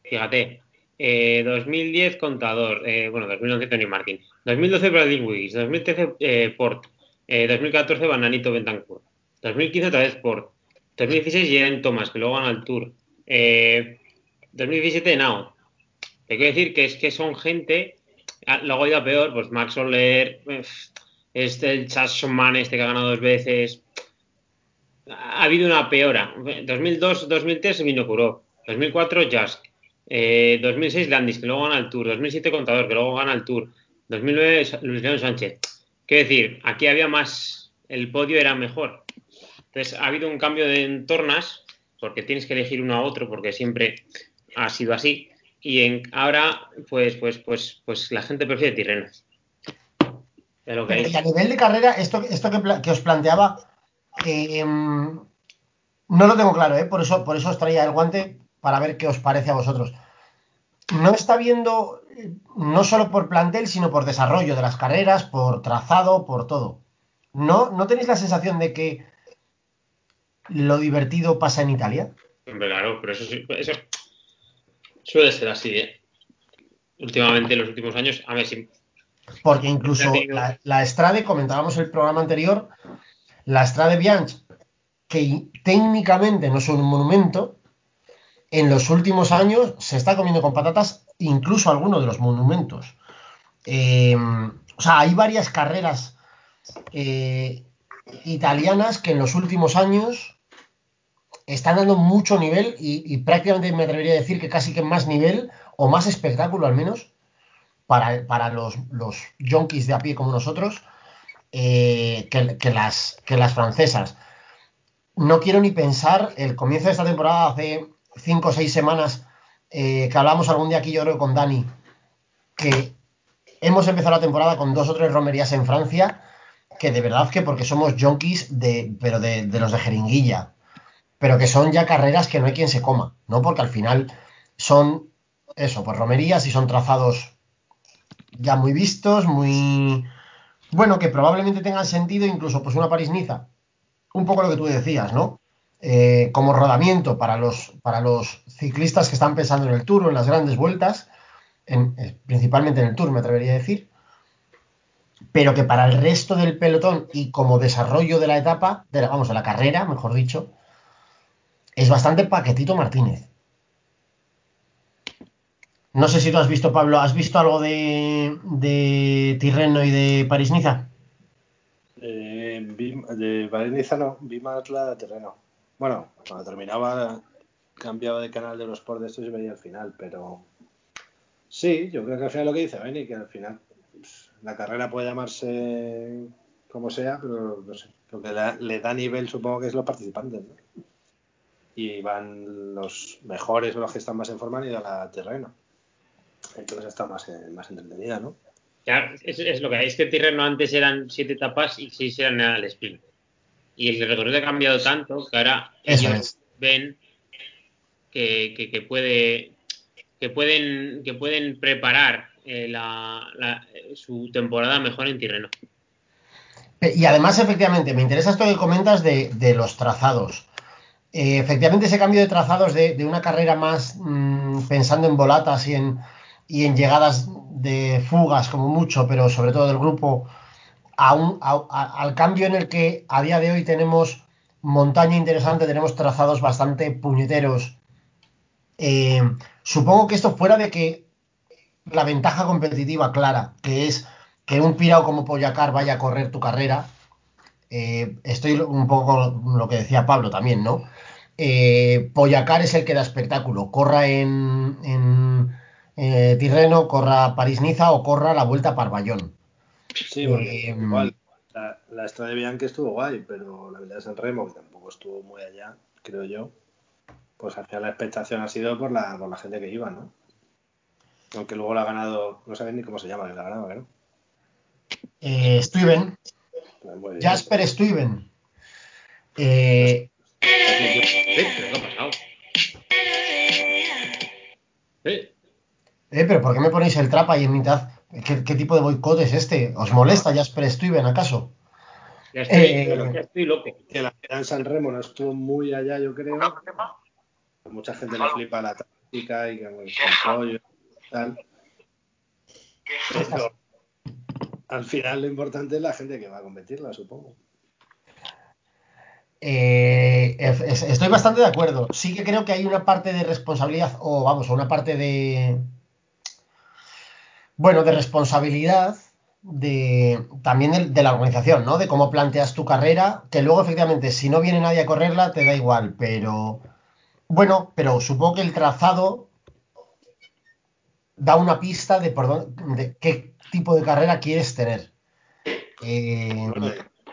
fíjate, eh, 2010 Contador, eh, bueno, 2011 Tony Martin, 2012 Bradley Wiggins, 2013 eh, Port, eh, 2014 Bananito Bentancur, 2015 otra vez Port, 2016 Jalen Thomas, que luego gana el Tour, eh, 2017 Now. Te quiero decir que es que son gente, ah, luego ha ido a peor, pues Max Soler, eh, este, el Chasman este que ha ganado dos veces. Ha habido una peora. 2002-2003 vino Kurov. 2004 Jask. Eh, 2006 Landis, que luego gana el Tour. 2007 Contador, que luego gana el Tour. 2009 Sa- Luis León Sánchez. Quiero decir, aquí había más. El podio era mejor. Entonces ha habido un cambio de entornas, porque tienes que elegir uno a otro, porque siempre ha sido así. Y ahora, pues, pues, pues, pues la gente prefiere Tirreno. Es lo que Pero, a nivel de carrera, esto, esto que, os planteaba, eh, no lo tengo claro, ¿eh? por, eso, por eso os traía el guante para ver qué os parece a vosotros. No está viendo, no solo por plantel, sino por desarrollo de las carreras, por trazado, por todo. ¿No, ¿No tenéis la sensación de que lo divertido pasa en Italia? Claro, pero eso, sí- eso suele ser así, ¿eh? Últimamente, en los últimos años, a ver si. Porque incluso la, la Strade, comentábamos el programa anterior, la Strade Bianche, que técnicamente no es un monumento, en los últimos años se está comiendo con patatas incluso algunos de los monumentos. Eh, o sea, hay varias carreras eh, italianas que en los últimos años están dando mucho nivel y, prácticamente me atrevería a decir que casi que más nivel o más espectáculo al menos para, para los, los de a pie como nosotros eh, que, que las, que las francesas. No quiero ni pensar el comienzo de esta temporada hace cinco o seis semanas eh, que hablamos algún día aquí yo creo con Dani que hemos empezado la temporada con dos o tres romerías en Francia que de verdad que porque somos yonkis de, pero de, de los de jeringuilla pero que son ya carreras que no hay quien se coma, ¿no? Porque al final son eso, pues romerías y son trazados ya muy vistos, muy bueno, que probablemente tengan sentido incluso pues una París-Niza. Un poco lo que tú decías, ¿no? Eh, como rodamiento para los, para los ciclistas que están pensando en el Tour en las grandes vueltas, eh, principalmente en el Tour, me atrevería a decir, pero que para el resto del pelotón y como desarrollo de la etapa, vamos, de la carrera, mejor dicho, es bastante paquetito Martínez. No sé si tú has visto, Pablo, ¿has visto algo de, Tirreno y de París-Niza? Eh, de Valencia no, vi más la de terreno. Bueno, cuando terminaba cambiaba de canal de los sports de estos y veía el final, pero sí, yo creo que al final lo que dice Benny, que al final pues, la carrera puede llamarse como sea, pero no sé. Lo que le, da nivel supongo que es los participantes, ¿no? Y van los mejores o los que están más en forma ido a la terreno. Entonces está más, eh, más entretenida, ¿no? Es, es lo que hay. Es que Tirreno antes eran siete etapas y seis eran al sprint. Y el recorrido ha cambiado tanto que ahora Eso ellos es. ven que, que- que puede que pueden que pueden preparar eh, la- la- eh, su temporada mejor en Tirreno. Pe- Y además, efectivamente, me interesa esto que comentas de, de los trazados. Eh, efectivamente, ese cambio de trazados de, de una carrera más mm, pensando en volatas y en, y en llegadas de fugas, como mucho, pero sobre todo del grupo, a a- al cambio en el que a día de hoy tenemos montaña interesante, tenemos trazados bastante puñeteros. Eh, supongo que esto fuera de que la ventaja competitiva clara, que es que un pirao como Poyacar vaya a correr tu carrera. eh, estoy un poco lo que decía Pablo también, ¿no? Eh, es el que da espectáculo. Corra en, en eh, Tirreno, corra París-Niza o corra la Vuelta a Parvallón. Sí, porque Eh, igual la, la Estrada de Bianchi estuvo guay, pero la verdad de San Remo, que tampoco estuvo muy allá, creo yo, pues al final la expectación ha sido por la, por la gente que iba, ¿no? Aunque luego la ha ganado, no sabéis ni cómo se llama, que la ganaba, ¿no? Eh, Stuyven, Pues. Jasper Stuyven. Eh, Eh, ¿Pero qué ha pasado? Eh, eh, pero ¿por qué me ponéis el trap ahí en mitad? ¿Qué, qué tipo de boicot es este? ¿Os molesta Jasper Stuyven acaso? ya, estoy, Eh, ya estoy loco. Que la en San Remo no estuvo muy allá, yo creo. Mucha gente le flipa la táctica y que bueno, el pollo y tal. Pero al final lo importante es la gente que va a competirla, supongo. Eh, es- es- estoy bastante de acuerdo. Sí que creo que hay una parte de responsabilidad, o vamos, una parte de. Bueno, de responsabilidad de también de, la organización, ¿no? De cómo planteas tu carrera, que luego efectivamente, si no viene nadie a correrla, te da igual, pero. Bueno, pero supongo que el trazado da una pista de por dónde, de qué tipo de carrera quieres tener. Eh,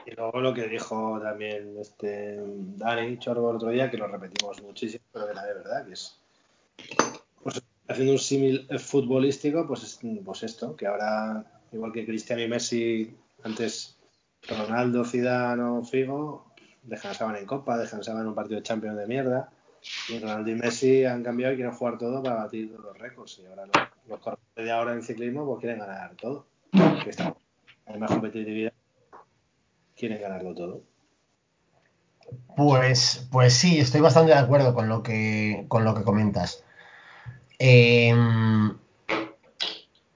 y luego lo que dijo también este Dani Chorbo el otro día, que lo repetimos muchísimo, pero de verdad, que es pues, haciendo un símil futbolístico, pues, es- pues esto, que ahora, igual que Cristiano y Messi, antes Ronaldo, Zidane o Figo, descansaban en Copa, descansaban en un partido de Champions de mierda, y Ronaldo y Messi han cambiado y quieren jugar todo para batir los récords, y ahora los, los corredores de ahora en ciclismo pues quieren ganar todo, hay más competitividad quieren ganarlo todo. Pues, pues sí, estoy bastante de acuerdo con lo que, con lo que comentas. Eh,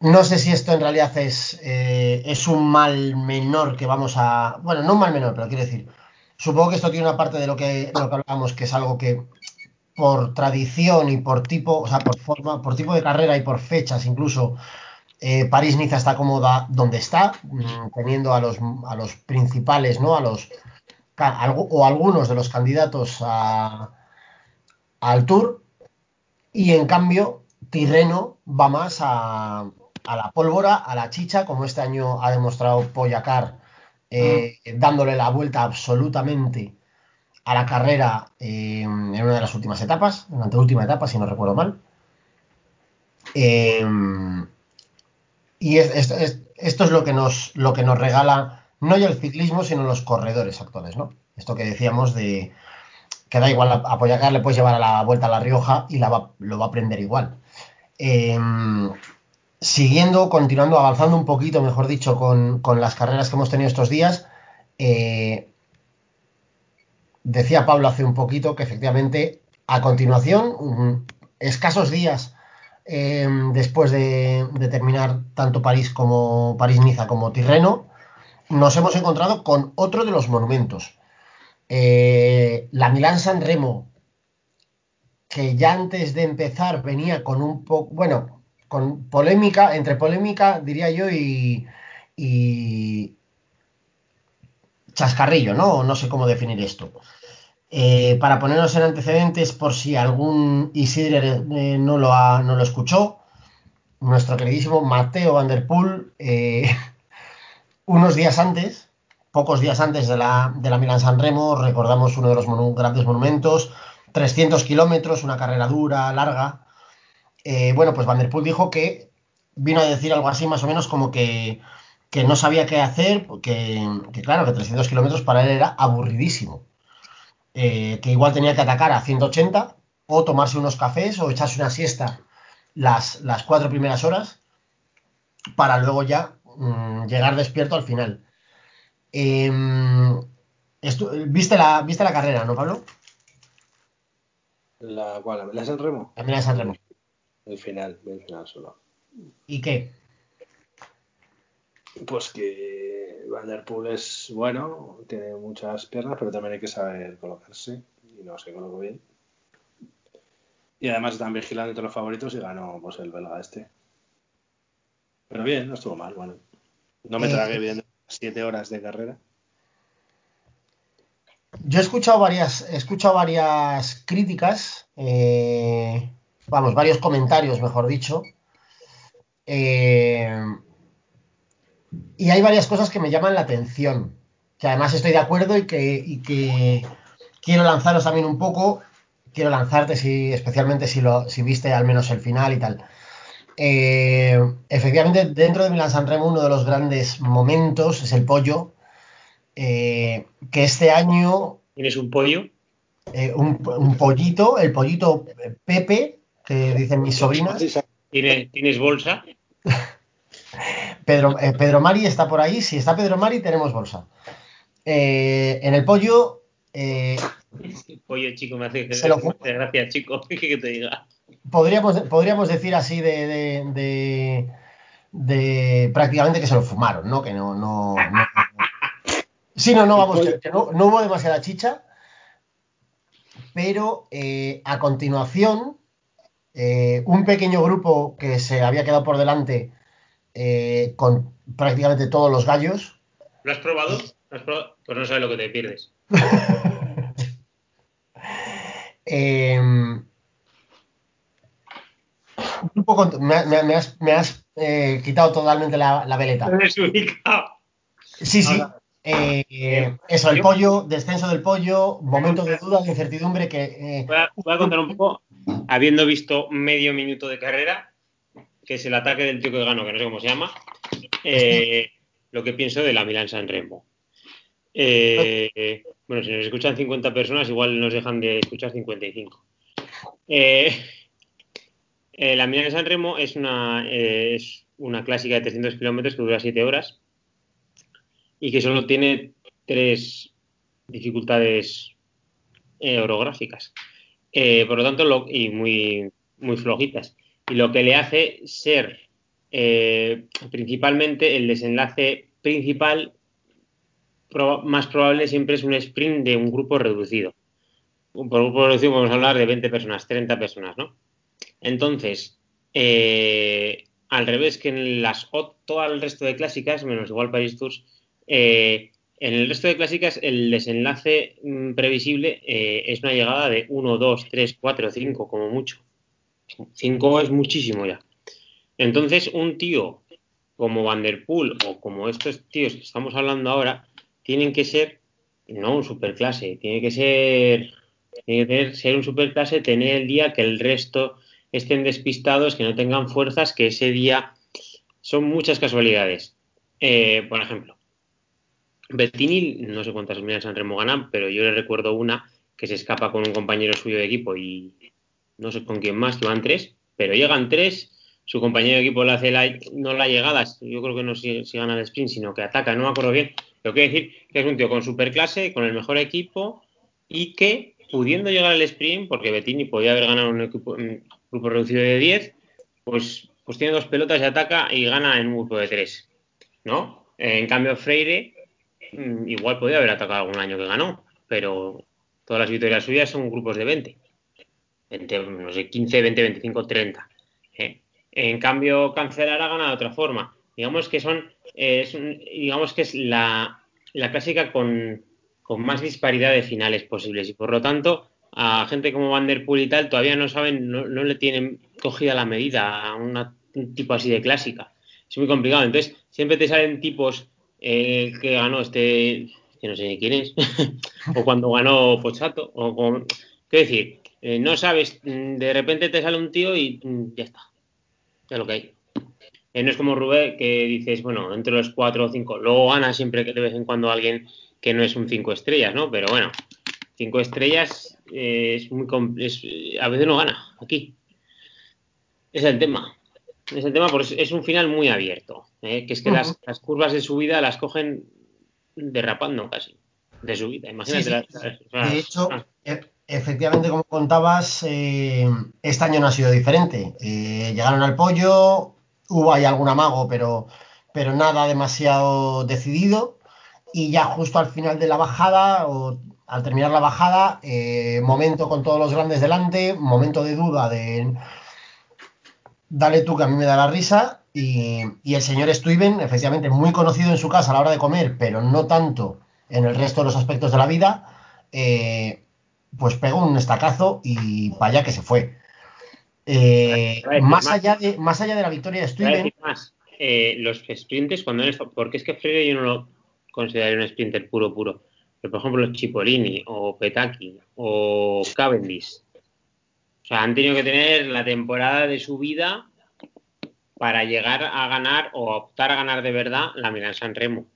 no sé si esto en realidad es, eh, es un mal menor que vamos a. Bueno, no un mal menor, pero quiero decir. Supongo que esto tiene una parte de lo que, lo que hablábamos, que es algo que por tradición y por tipo, o sea, por forma, por tipo de carrera y por fechas incluso, eh, París-Niza está cómoda donde está, mm, teniendo a los, a los principales, ¿no? A los o algunos de los candidatos a- al Tour y en cambio Tirreno va más a, a la pólvora, a la chicha, como este año ha demostrado Poyacar, eh, dándole la vuelta absolutamente a la carrera eh, en una de las últimas etapas, en la anteúltima etapa, si no recuerdo mal. Eh, y es- es- es- esto es lo que nos, lo que nos regala no ya el ciclismo, sino los corredores actuales, ¿no? Esto que decíamos de que da igual a, Pogacar le puedes llevar a la vuelta a La Rioja y lo va a aprender igual. Eh, siguiendo, continuando, avanzando un poquito, mejor dicho, con, las carreras que hemos tenido estos días, eh, decía Pablo hace un poquito que efectivamente, a continuación, escasos días eh, después de, de terminar tanto París como París-Niza como Tirreno, nos hemos encontrado con otro de los monumentos. Eh, la Milán-San Remo, que ya antes de empezar venía con un poco, bueno, con polémica, entre polémica, diría yo, y, chascarrillo, ¿no? No sé cómo definir esto. Eh, para ponernos en antecedentes, por si algún Isidre eh, no, lo ha, no lo escuchó, nuestro queridísimo Mateo Van Der Poel, unos días antes, pocos días antes de la, de la Milán San Remo, recordamos uno de los monu- grandes monumentos, 300 kilómetros, una carrera dura, larga. Eh, bueno, pues Van der Poel dijo que vino a decir algo así más o menos como que, que no sabía qué hacer, que, que claro, que 300 kilómetros para él era aburridísimo. Eh, que igual tenía que atacar a 180 o tomarse unos cafés o echarse una siesta las, las cuatro primeras horas para luego ya mm, llegar despierto al final. Em, ¿viste, la, ¿Viste la carrera, no, Pablo? La cual, ¿la San Remo? También la San Remo. El final, el final solo. ¿Y qué? Pues que Van der Poel es bueno, tiene muchas piernas, pero también hay que saber colocarse y no se colocó bien. Y además están vigilando entre los favoritos y ganó pues el belga este. Pero bien, no estuvo mal, bueno. No me Eh, tragué bien siete horas de carrera. Yo he escuchado varias, he escuchado varias críticas, eh, vamos, varios comentarios, mejor dicho. Eh, y hay varias cosas que me llaman la atención, que además estoy de acuerdo y que, y que quiero lanzaros también un poco. Quiero lanzarte, si, especialmente si, lo, si viste al menos el final y tal. Eh, efectivamente, dentro de Milan San Remo, uno de los grandes momentos es el pollo. eh, que este año ¿Tienes un pollo? eh, un, un pollito, el pollito Pepe, que dicen mis sobrinas. ¿Tienes, ¿tienes bolsa? Pedro, Pedro Mari está por ahí. Si está Pedro Mari, tenemos bolsa. En el pollo, Pollo, chico, me hace, Se lo me hace gracia, chico. ¿Qué que te diga? Podríamos, podríamos decir así de, de, de- de prácticamente que se lo fumaron, ¿no? Que no, no, no- Sí, no, no, vamos, que, que no, no hubo demasiada chicha. Pero eh, a continuación, eh, un pequeño grupo que se había quedado por delante eh, con prácticamente todos los gallos. ¿Lo has probado? ¿Lo has probado? Pues no sabes lo que te pierdes. Eh, un me, me- me has, me has, eh, quitado totalmente la, la veleta. Sí, sí. Ahora, Eh, eh, eso, el pollo, descenso del pollo, momento de duda, de incertidumbre que... eh, Voy a, voy a contar un poco, habiendo visto medio minuto de carrera, que es el ataque del tío que ganó, que no sé cómo se llama, lo que pienso de la Milan San Remo. Bueno, si nos escuchan 50 personas, igual nos dejan de escuchar 55. Eh, eh, la Milan San Remo es una, eh, es una clásica de 300 kilómetros que dura 7 horas y que solo tiene tres dificultades eh, orográficas. Eh, por lo tanto, y muy, muy flojitas. Y lo que le hace ser principalmente el desenlace principal más probable siempre es un sprint de un grupo reducido. Por grupo reducido podemos hablar de 20 personas, 30 personas, ¿no? Entonces, eh, al revés que en las todo el resto de clásicas, menos igual Paris Tours, eh, en el resto de clásicas el desenlace mm, previsible eh, es una llegada de 1, 2, 3, 4, 5 como mucho. 5 es muchísimo ya. Entonces, un tío como Van der Poel o como estos tíos que estamos hablando ahora, tienen que ser no un superclase, tiene que ser, tiene que ser un superclase, tener el día que el resto estén despistados, que no tengan fuerzas, que ese día son muchas casualidades. Eh, por ejemplo, Bettini, no sé cuántas Milan San Remo ganan, pero yo le recuerdo una que se escapa con un compañero suyo de equipo y no sé con quién más, que van tres, pero llegan tres, su compañero de equipo le hace la, no la llegada, yo creo que no si, si gana el sprint, sino que ataca, no me acuerdo bien, pero quiero decir que es un tío con superclase, con el mejor equipo y que pudiendo llegar al sprint, porque Bettini podía haber ganado un, equipo, grupo reducido de 10, pues, pues tiene dos pelotas y ataca y gana en un grupo de tres, ¿no? En cambio, Freire mm, igual podía haber atacado algún año que ganó, pero todas las victorias suyas son grupos de 20. 20, no sé, 15, 20, 25, 30. ¿eh? En cambio, Cancelar ha ganado de otra forma. Digamos que son, eh, es un- digamos que es la, la clásica con más disparidad de finales posibles y por lo tanto a gente como Van der Poel y tal todavía no saben, no, no le tienen cogida la medida a una- un tipo así de clásica. Es muy complicado. Entonces, siempre te salen tipos eh, que ganó este, que no sé quién es, o cuando ganó Pochato, o con, quiero decir, eh, no sabes, mm, de repente te sale un tío y mm, ya está, es lo que hay. Eh, no es como Rubén que dices, bueno, entre los cuatro o cinco, luego gana siempre que de vez en cuando alguien que no es un cinco estrellas, ¿no? Pero bueno, cinco estrellas eh, es muy es- a veces no gana aquí. Es el tema. Es el tema porque es- un final muy abierto. ¿eh? Que es que las, las curvas de subida las cogen derrapando casi. De subida. Imagínate. Sí, sí. las- De hecho, ah, e- efectivamente, como contabas, eh, este año no ha sido diferente. Eh, llegaron al pollo, hubo ahí algún amago, pero, pero nada demasiado decidido. Y ya justo al final de la bajada, o al terminar la bajada, eh, momento con todos los grandes delante, momento de duda de dale tú que a mí me da la risa. Y, y el señor Stuyven, efectivamente, muy conocido en su casa a la hora de comer, pero no tanto en el resto de los aspectos de la vida, eh, pues pegó un estacazo y para allá que se fue. Eh, más, más. allá de, más allá de la victoria de Stuyven, más. Los sprints, cuando eres. Porque es que Freire yo no lo consideraría un sprinter puro, puro. Por ejemplo, los Cipollini, o Petaki, o Cavendish. O sea, han tenido que tener la temporada de su vida para llegar a ganar o a optar a ganar de verdad la Milán San Remo.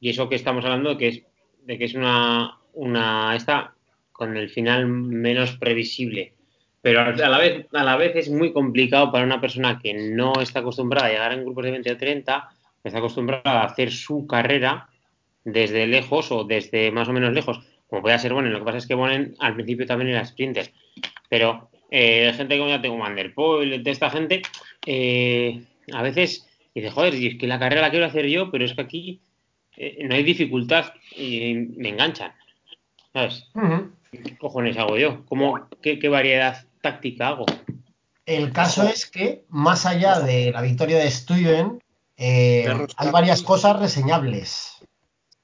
Y eso que estamos hablando de que es, de que es una, una. Esta con el final menos previsible pero a la vez a la vez es muy complicado para una persona que no está acostumbrada a llegar en grupos de 20 o 30, que está acostumbrada a hacer su carrera desde lejos o desde más o menos lejos, como puede ser Bonen. Lo que pasa es que Bonen al principio también era sprinter, pero eh, gente como ya tengo Van der Poel, de esta gente, eh, a veces dice, joder, y es que la carrera la quiero hacer yo, pero es que aquí eh, no hay dificultad y me enganchan. ¿Sabes? ¿Qué cojones hago yo? ¿Cómo, qué, qué variedad táctica hago? el caso es que, más allá de la victoria de Stuyven, eh, hay varias cosas reseñables.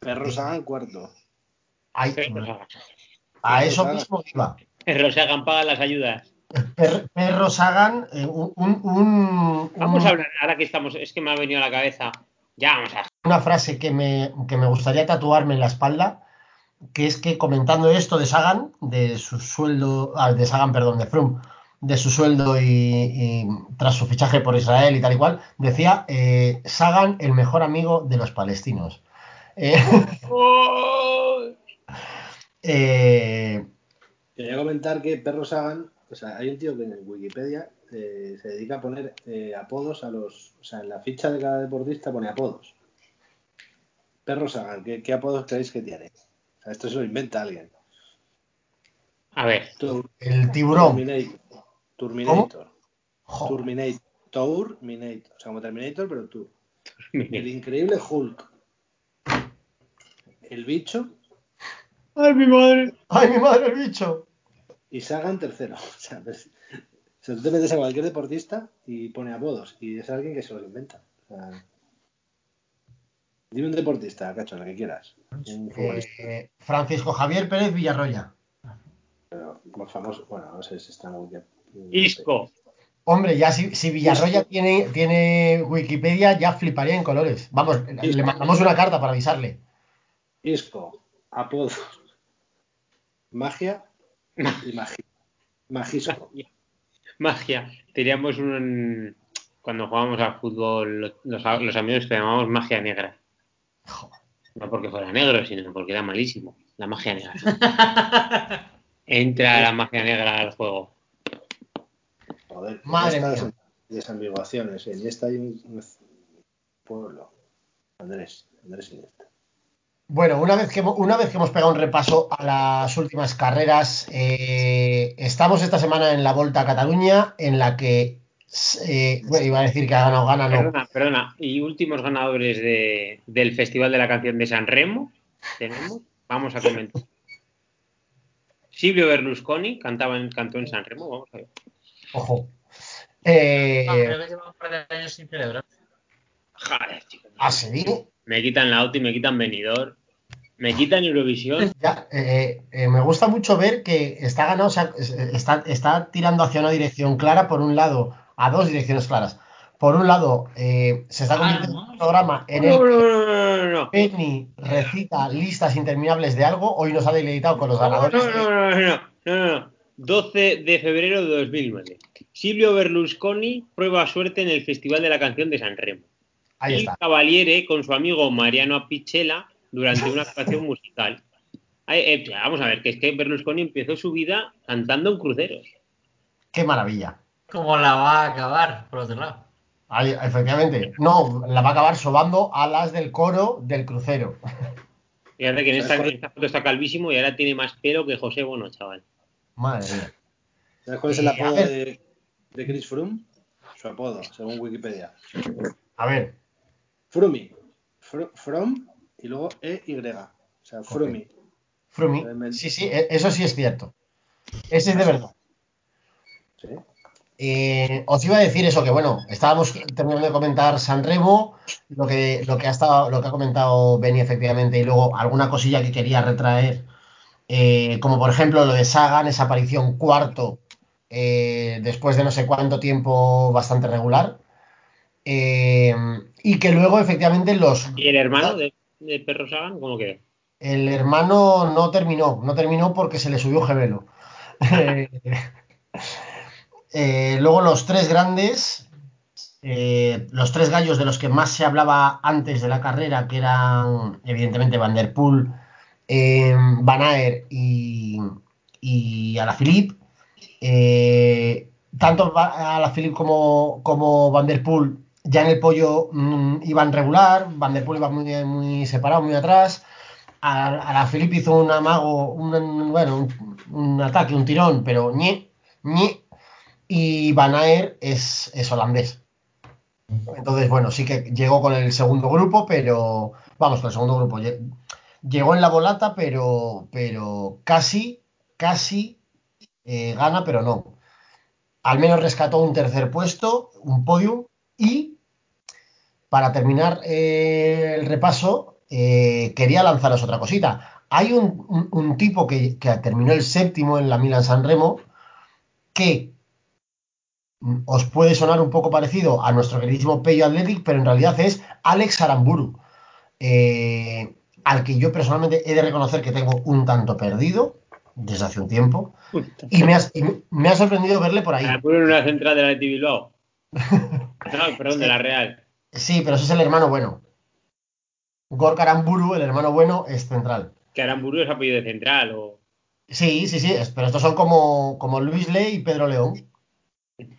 Perro Sagan cuarto. Hay- Perros a Perros eso Sagan. mismo iba. hagan pagan las ayudas. Per- perros hagan eh, un, un- un- Vamos a hablar, ahora que estamos, es que me ha venido a la cabeza. Ya vamos a. una frase que me, que me gustaría tatuarme en la espalda, que es que comentando esto de Sagan, de su sueldo, ah, de Sagan, perdón, de Froome, de su sueldo y, y tras su fichaje por Israel y tal y cual, decía eh, Sagan el mejor amigo de los palestinos. Eh, eh, Quería comentar que Perro Sagan, o sea, hay un tío que en Wikipedia eh, se dedica a poner eh, apodos a los. O sea, en la ficha de cada deportista pone apodos. Perro Sagan, ¿qué, qué apodos creéis que tiene? O sea, esto se lo inventa alguien. A ver, Tur- el tiburón. Terminator. Terminator. Terminator. O sea, como Terminator, pero tú. El increíble Hulk. El bicho ¡Ay, mi madre! ¡Ay, mi madre, el bicho! y Sagan tercero. O sea, pues, o sea, tú te metes a cualquier deportista y pone apodos y es alguien que se los inventa. O sea, dime un deportista, cacho, lo que quieras. Un Eh, Francisco Javier Pérez Villarroya. más famoso. Bueno, no sé si está muy bien. Isco. Hombre, ya si, si Villarroya tiene, tiene Wikipedia, ya fliparía en colores. Vamos, le mandamos una carta para avisarle. Isco, apodos. Magia y magia. Magisco. Magia. Teníamos un. Cuando jugábamos al fútbol, los, los amigos que llamábamos magia negra. No porque fuera negro, sino porque era malísimo. La magia negra. Entra la magia negra al juego. Joder, Madre mía. desambiguaciones. En esta hay un, un pueblo. Andrés, Andrés Iniesta. Bueno, una vez que, una vez que hemos pegado un repaso a las últimas carreras, eh, estamos esta semana en la Volta a Cataluña, en la que, eh, bueno, iba a decir que ha ganado gana, no. Perdona, perdona. Y últimos ganadores de, del Festival de la Canción de San Remo. Tenemos. Vamos a comentar. Silvio Berlusconi cantaba en, cantó en San Remo. Vamos a ver. Ojo. Eh, Ah, creo que lleva un par de años sin celebrar. Joder, chicos. ¿Ah, sí? Me quitan la auto y me quitan venidor. Me quitan Eurovisión. Ya, eh, eh, me gusta mucho ver que está ganado, o sea, es- está, está tirando hacia una dirección clara, por un lado, a dos direcciones claras. Por un lado, eh, se está convirtiendo en un programa en el No, no, no, no, no, no. Penny recita listas interminables de algo. Hoy nos ha deleitado con los No, ganadores. no, no, no, no, no, no. 12 de febrero de 2009. Silvio Berlusconi prueba suerte en el Festival de la Canción de San Remo. Ahí y está. Cavaliere con su amigo Mariano Apicella durante una actuación musical. Eh, vamos a ver, que es que Berlusconi empezó su vida cantando en cruceros. Qué maravilla. ¿Cómo la va a acabar, por otro lado? Ahí, efectivamente. No, la va a acabar sobando a las del coro del crucero. Fíjate que en esta, en esta foto está calvísimo y ahora tiene más pelo que José Bono, chaval. Madre mía. ¿Sabes cuál es el Eh, apodo de Chris Froome? Su apodo, según Wikipedia. A ver, Frumi. Fr- From y luego EY. O sea, Frumi. Frumi. Sí, sí, e- eso sí es cierto. Ese es de verdad. ¿Sí? Eh, os iba a decir eso, que bueno, estábamos terminando de comentar San Remo, lo que, lo que ha estado, lo que ha comentado Benny efectivamente, y luego alguna cosilla que quería retraer, eh, como por ejemplo lo de Sagan, esa aparición cuarto, eh, después de no sé cuánto tiempo bastante regular. Eh, y que luego efectivamente los ¿Y el hermano de, de Perro Sagan, cómo quedó? el hermano no terminó, no terminó porque se le subió gemelo. Eh, luego los tres grandes, eh, los tres gallos de los que más se hablaba antes de la carrera, que eran evidentemente Van der Poel, eh, Van y, y Alaphilippe. Tanto Alaphilippe como, como Van der Poel ya en el pollo mm, iban regular, Van der Poel iba muy, muy separado, muy atrás. A, a la Felipe hizo un amago, un, bueno, un, ataque, un tirón, pero ñe, ñe. Y Van Aert es, es holandés. Entonces, bueno, sí que llegó con el segundo grupo, pero vamos, con el segundo grupo. Lle- Llegó en la volata, pero, pero casi, casi eh, gana, pero no. Al menos rescató un tercer puesto, un podium, y para terminar eh, el repaso, eh, quería lanzaros otra cosita. Hay un, un- un tipo que, que terminó el séptimo en la Milan San Remo que os puede sonar un poco parecido a nuestro queridísimo Pello Athletic, pero en realidad es Alex Aramburu, eh, al que yo personalmente he de reconocer que tengo un tanto perdido desde hace un tiempo y me, has- y me- me ha sorprendido verle por ahí. Ah, ¿Puro en una central de la Bilbao? No, perdón, de la Real. Sí, pero ese es el hermano bueno. Gorka Aramburu, el hermano bueno, es central. Que Aramburu es apellido de central o... Sí, sí, sí, pero estos son como, como Luis Ley y Pedro León.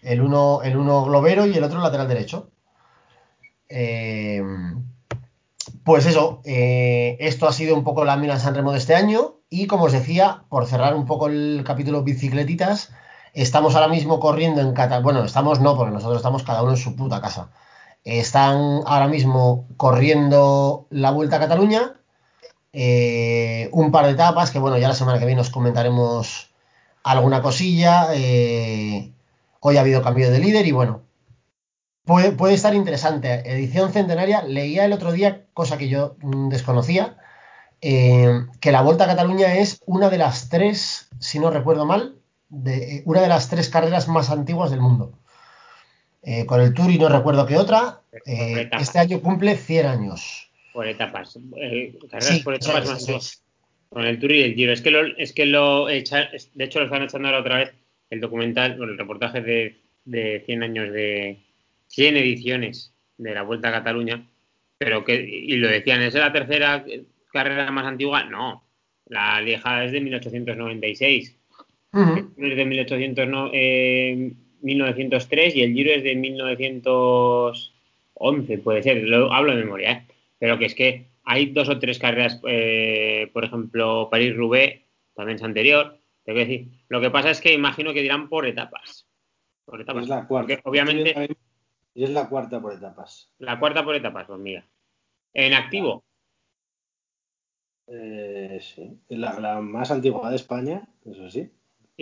El uno, el uno globero y el otro lateral derecho. Eh, pues eso, eh, esto ha sido un poco la Milan San Remo de este año. Y como os decía, por cerrar un poco el capítulo bicicletitas, estamos ahora mismo corriendo en Cataluña. Bueno, estamos no, porque nosotros estamos cada uno en su puta casa. Están ahora mismo corriendo la Vuelta a Cataluña. eh, un par de etapas que, bueno, ya la semana que viene os comentaremos alguna cosilla. eh, hoy ha habido cambio de líder y bueno, puede, puede estar interesante. Edición centenaria, leía el otro día, cosa que yo mm, desconocía, eh, que la Vuelta a Cataluña es una de las tres, si no recuerdo mal, de, eh, una de las tres carreras más antiguas del mundo. Eh, con el Tour y no recuerdo qué otra, eh, este año cumple 100 años. Por etapas. Eh, carreras Sí, por etapas más eso es. Con el Tour y el Giro. Es que lo, es que lo echa- de hecho lo están echando ahora otra vez el documental, bueno, el reportaje de, de 100 años de 100 ediciones de la Vuelta a Cataluña, pero que, y lo decían, ¿es la tercera carrera más antigua? No, la vieja es de 1896, El es de 1800, no, eh, 1903 y el Giro es de 1911, puede ser, lo, hablo de memoria, ¿eh? pero que es que hay dos o tres carreras, eh, por ejemplo, París-Roubaix, también es anterior, te voy a decir, lo que pasa es que imagino que dirán por etapas. Por etapas. Es la cuarta. Porque obviamente, Y es la cuarta por etapas. la cuarta por etapas, pues mira. En activo, Eh, sí. Es la, la más antigua de España, eso sí.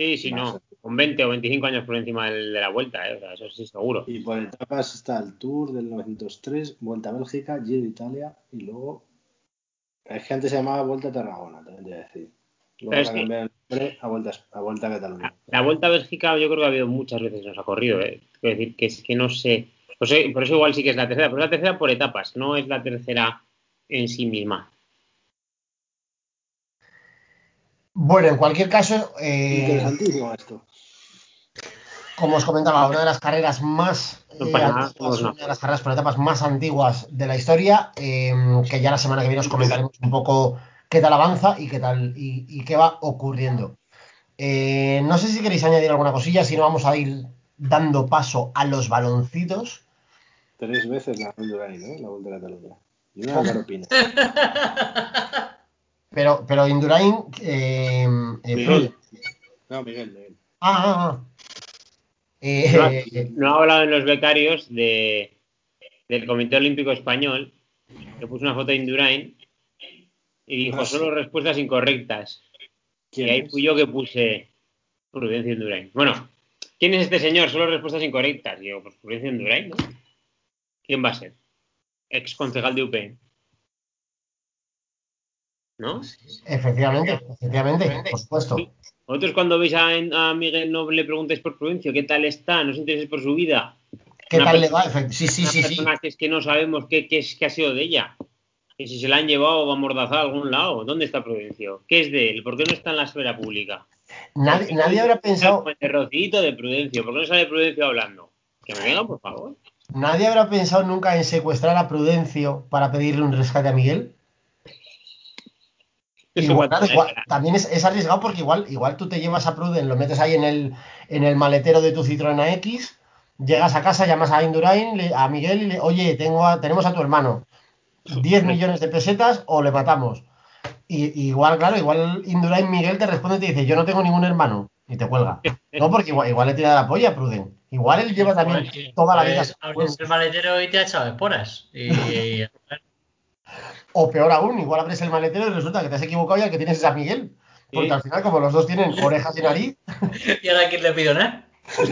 Sí, sí, Más no, con 20 o 25 años por encima de la vuelta, ¿eh? O sea, eso sí, seguro. Y por etapas está el Tour del 903, Vuelta a Bélgica, Giro Italia y luego. Es que antes se llamaba Vuelta a Tarragona, también te voy a decir. Luego Pero es que- el nombre a Vuelta, a Vuelta a Cataluña. La vuelta a Bélgica yo creo que ha habido muchas veces que nos ha corrido, ¿eh? Quiero decir que es que no sé. Por eso, por eso igual sí que es la tercera, pero es la tercera por etapas, no es la tercera en sí misma. Bueno, en cualquier caso, eh, Interesantísimo esto. como os comentaba, una de las carreras más No eh, antiguas, no. una de las carreras por etapas más antiguas de la historia, eh, que ya la semana que viene os comentaremos un poco qué tal avanza y qué tal y, y qué va ocurriendo. Eh, no sé si queréis añadir alguna cosilla, si no vamos a ir dando paso a los baloncitos. Tres veces la Indurain, ¿eh? La Vuelta a Cataluña. Y una de Garopina. Pero, pero Indurain. eh, eh, Miguel. No, Miguel, Miguel. Ah, ah, ah. Eh, No, no ha hablado en los becarios de, del Comité Olímpico Español, que puso una foto de Indurain y dijo Ah, solo respuestas incorrectas. ¿Quién y ahí es? fui yo que puse Prudencia Indurain. Bueno, ¿quién es este señor? Solo respuestas incorrectas. Y digo, pues Prudencia Indurain, ¿no? ¿Quién va a ser? Ex concejal de UP. ¿No? efectivamente, efectivamente, por supuesto. Vosotros cuando veis a, a Miguel no le preguntáis por Prudencio, ¿qué tal está? ¿No os interesáis por su vida? ¿Qué Una tal le va? Sí, sí, una sí, sí. que es que no sabemos qué, qué es, qué ha sido de ella. Que si se la han llevado o amordazado a algún lado. ¿Dónde está Prudencio? ¿Qué es de él? ¿Por qué no está en la esfera pública? Nadie, nadie habrá pensado, De Rocito de Prudencio. ¿Por qué no sale Prudencio hablando? Que me vengan, por favor. nadie habrá pensado nunca en secuestrar a Prudencio para pedirle un rescate a Miguel. Igual, cuando- igual- también es, es arriesgado porque igual, igual tú te llevas a Pruden, lo metes ahí en el, en el maletero de tu Citroën X, llegas a casa, llamas a Indurain, le- a Miguel y le, oye, tengo a- tenemos a tu hermano, 10 millones de pesetas o le matamos. Y, y igual, claro, igual Indurain Miguel te responde y te dice, yo no tengo ningún hermano, y te cuelga. No, porque igual, igual le tira la polla a Pruden. Igual él lleva también Pues, toda la vida. pues, abres el maletero y te ha echado esporas. Y, O peor aún, igual abres el maletero y resulta que te has equivocado y al que tienes es a Miguel. Porque Sí. al final, como los dos tienen orejas y nariz, y ahora quién le pido nada.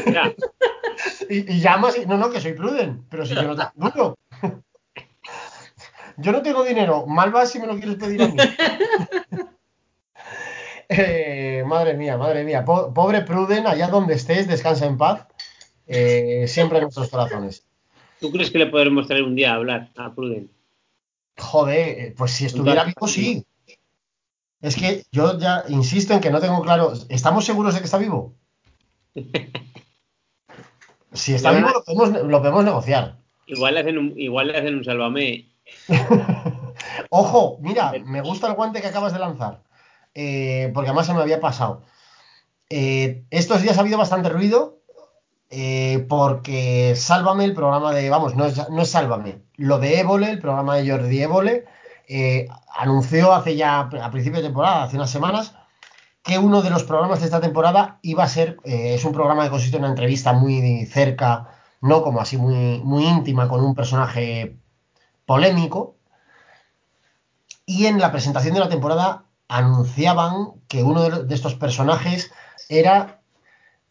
Mira, Y, y llamas y no, no, que soy Pruden, pero si yo no tengo duro. Yo no tengo dinero, mal vas si me lo quieres pedir a mí. Eh, madre mía, madre mía. Po- pobre Pruden, allá donde estés, descansa en paz. Eh, siempre en nuestros corazones. ¿tú crees que le podremos traer un día a hablar a Pruden? Joder, eh, pues si estuviera vivo, sí. Es que yo ya insisto en que no tengo claro. ¿Estamos seguros de que está vivo? Si está vivo, lo podemos, lo podemos negociar. Igual le hacen un, igual le hacen un sálvame. Ojo, mira, me gusta el guante que acabas de lanzar. Eh, porque además se me había pasado. Eh, estos días ha habido bastante ruido. eh, porque Sálvame, el programa de. Vamos, no es, no es Sálvame. Lo de Évole, el programa de Jordi Évole, eh, anunció hace ya a principio de temporada, hace unas semanas, que uno de los programas de esta temporada iba a ser. eh, es un programa que consiste en una entrevista muy cerca, no como así muy, muy íntima, con un personaje polémico. Y en la presentación de la temporada anunciaban que uno de, estos personajes era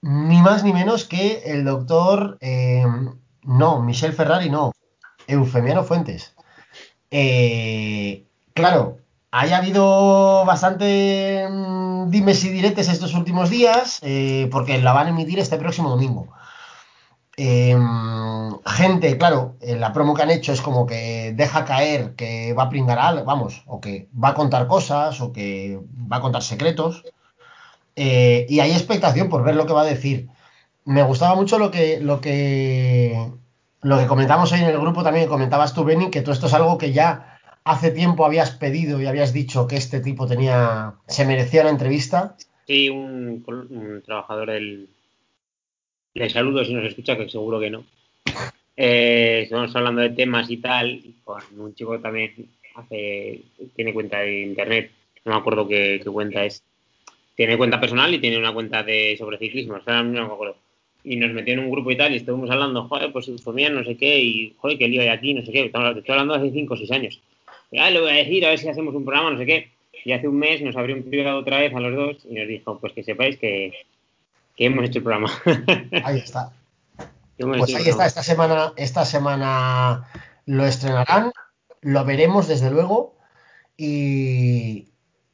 ni más ni menos que el doctor, eh, no, Michel Ferrari, no, Eufemiano Fuentes. Eh, claro, haya habido bastante mm, dimes y diretes estos últimos días, eh, porque la van a emitir este próximo domingo. Eh, gente, claro, eh, la promo que han hecho es como que deja caer que va a pringar algo, vamos, o que va a contar cosas, o que va a contar secretos. Y hay expectación por ver lo que va a decir. Me gustaba mucho lo que, lo que, lo que comentamos hoy en el grupo, también comentabas tú, Benny, que tú esto es algo que ya hace tiempo habías pedido y habías dicho que este tipo tenía, se merecía una entrevista. Sí, un, un trabajador del. Le saludo si nos escucha, que seguro que no. Eh, estamos hablando de temas y tal, y con un chico que también hace, tiene cuenta de internet, no me acuerdo qué, qué cuenta es. Tiene cuenta personal y tiene una cuenta de sobre ciclismo, o sea, no me acuerdo. Y nos metió en un grupo y tal, y estuvimos hablando, joder, pues infomía, no sé qué, y joder, qué lío hay aquí, no sé qué. Estamos- Estoy hablando hace 5 o 6 años. Y, ah, le voy a decir, a ver si hacemos un programa, no sé qué. Y hace un mes nos abrió un privado otra vez a los dos y nos dijo, pues que sepáis que, que hemos hecho el programa. Ahí está. Pues ahí está, esta semana, esta semana lo estrenarán, lo veremos desde luego y,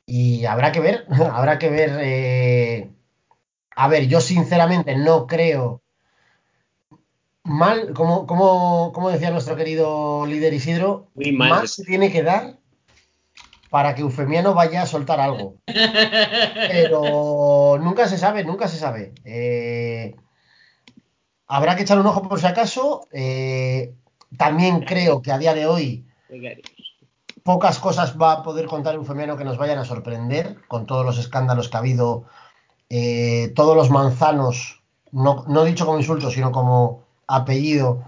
y habrá que ver, habrá que ver. eh, a ver, yo sinceramente no creo mal, como, como, como decía nuestro querido líder Isidro, Muy mal. mal se tiene que dar para que Eufemiano vaya a soltar algo. Pero nunca se sabe, nunca se sabe. Eh, habrá que echar un ojo por si acaso. Eh, también creo que a día de hoy pocas cosas va a poder contar Eufemiano que nos vayan a sorprender con todos los escándalos que ha habido, eh, todos los manzanos, no, no dicho como insulto, sino como apellido,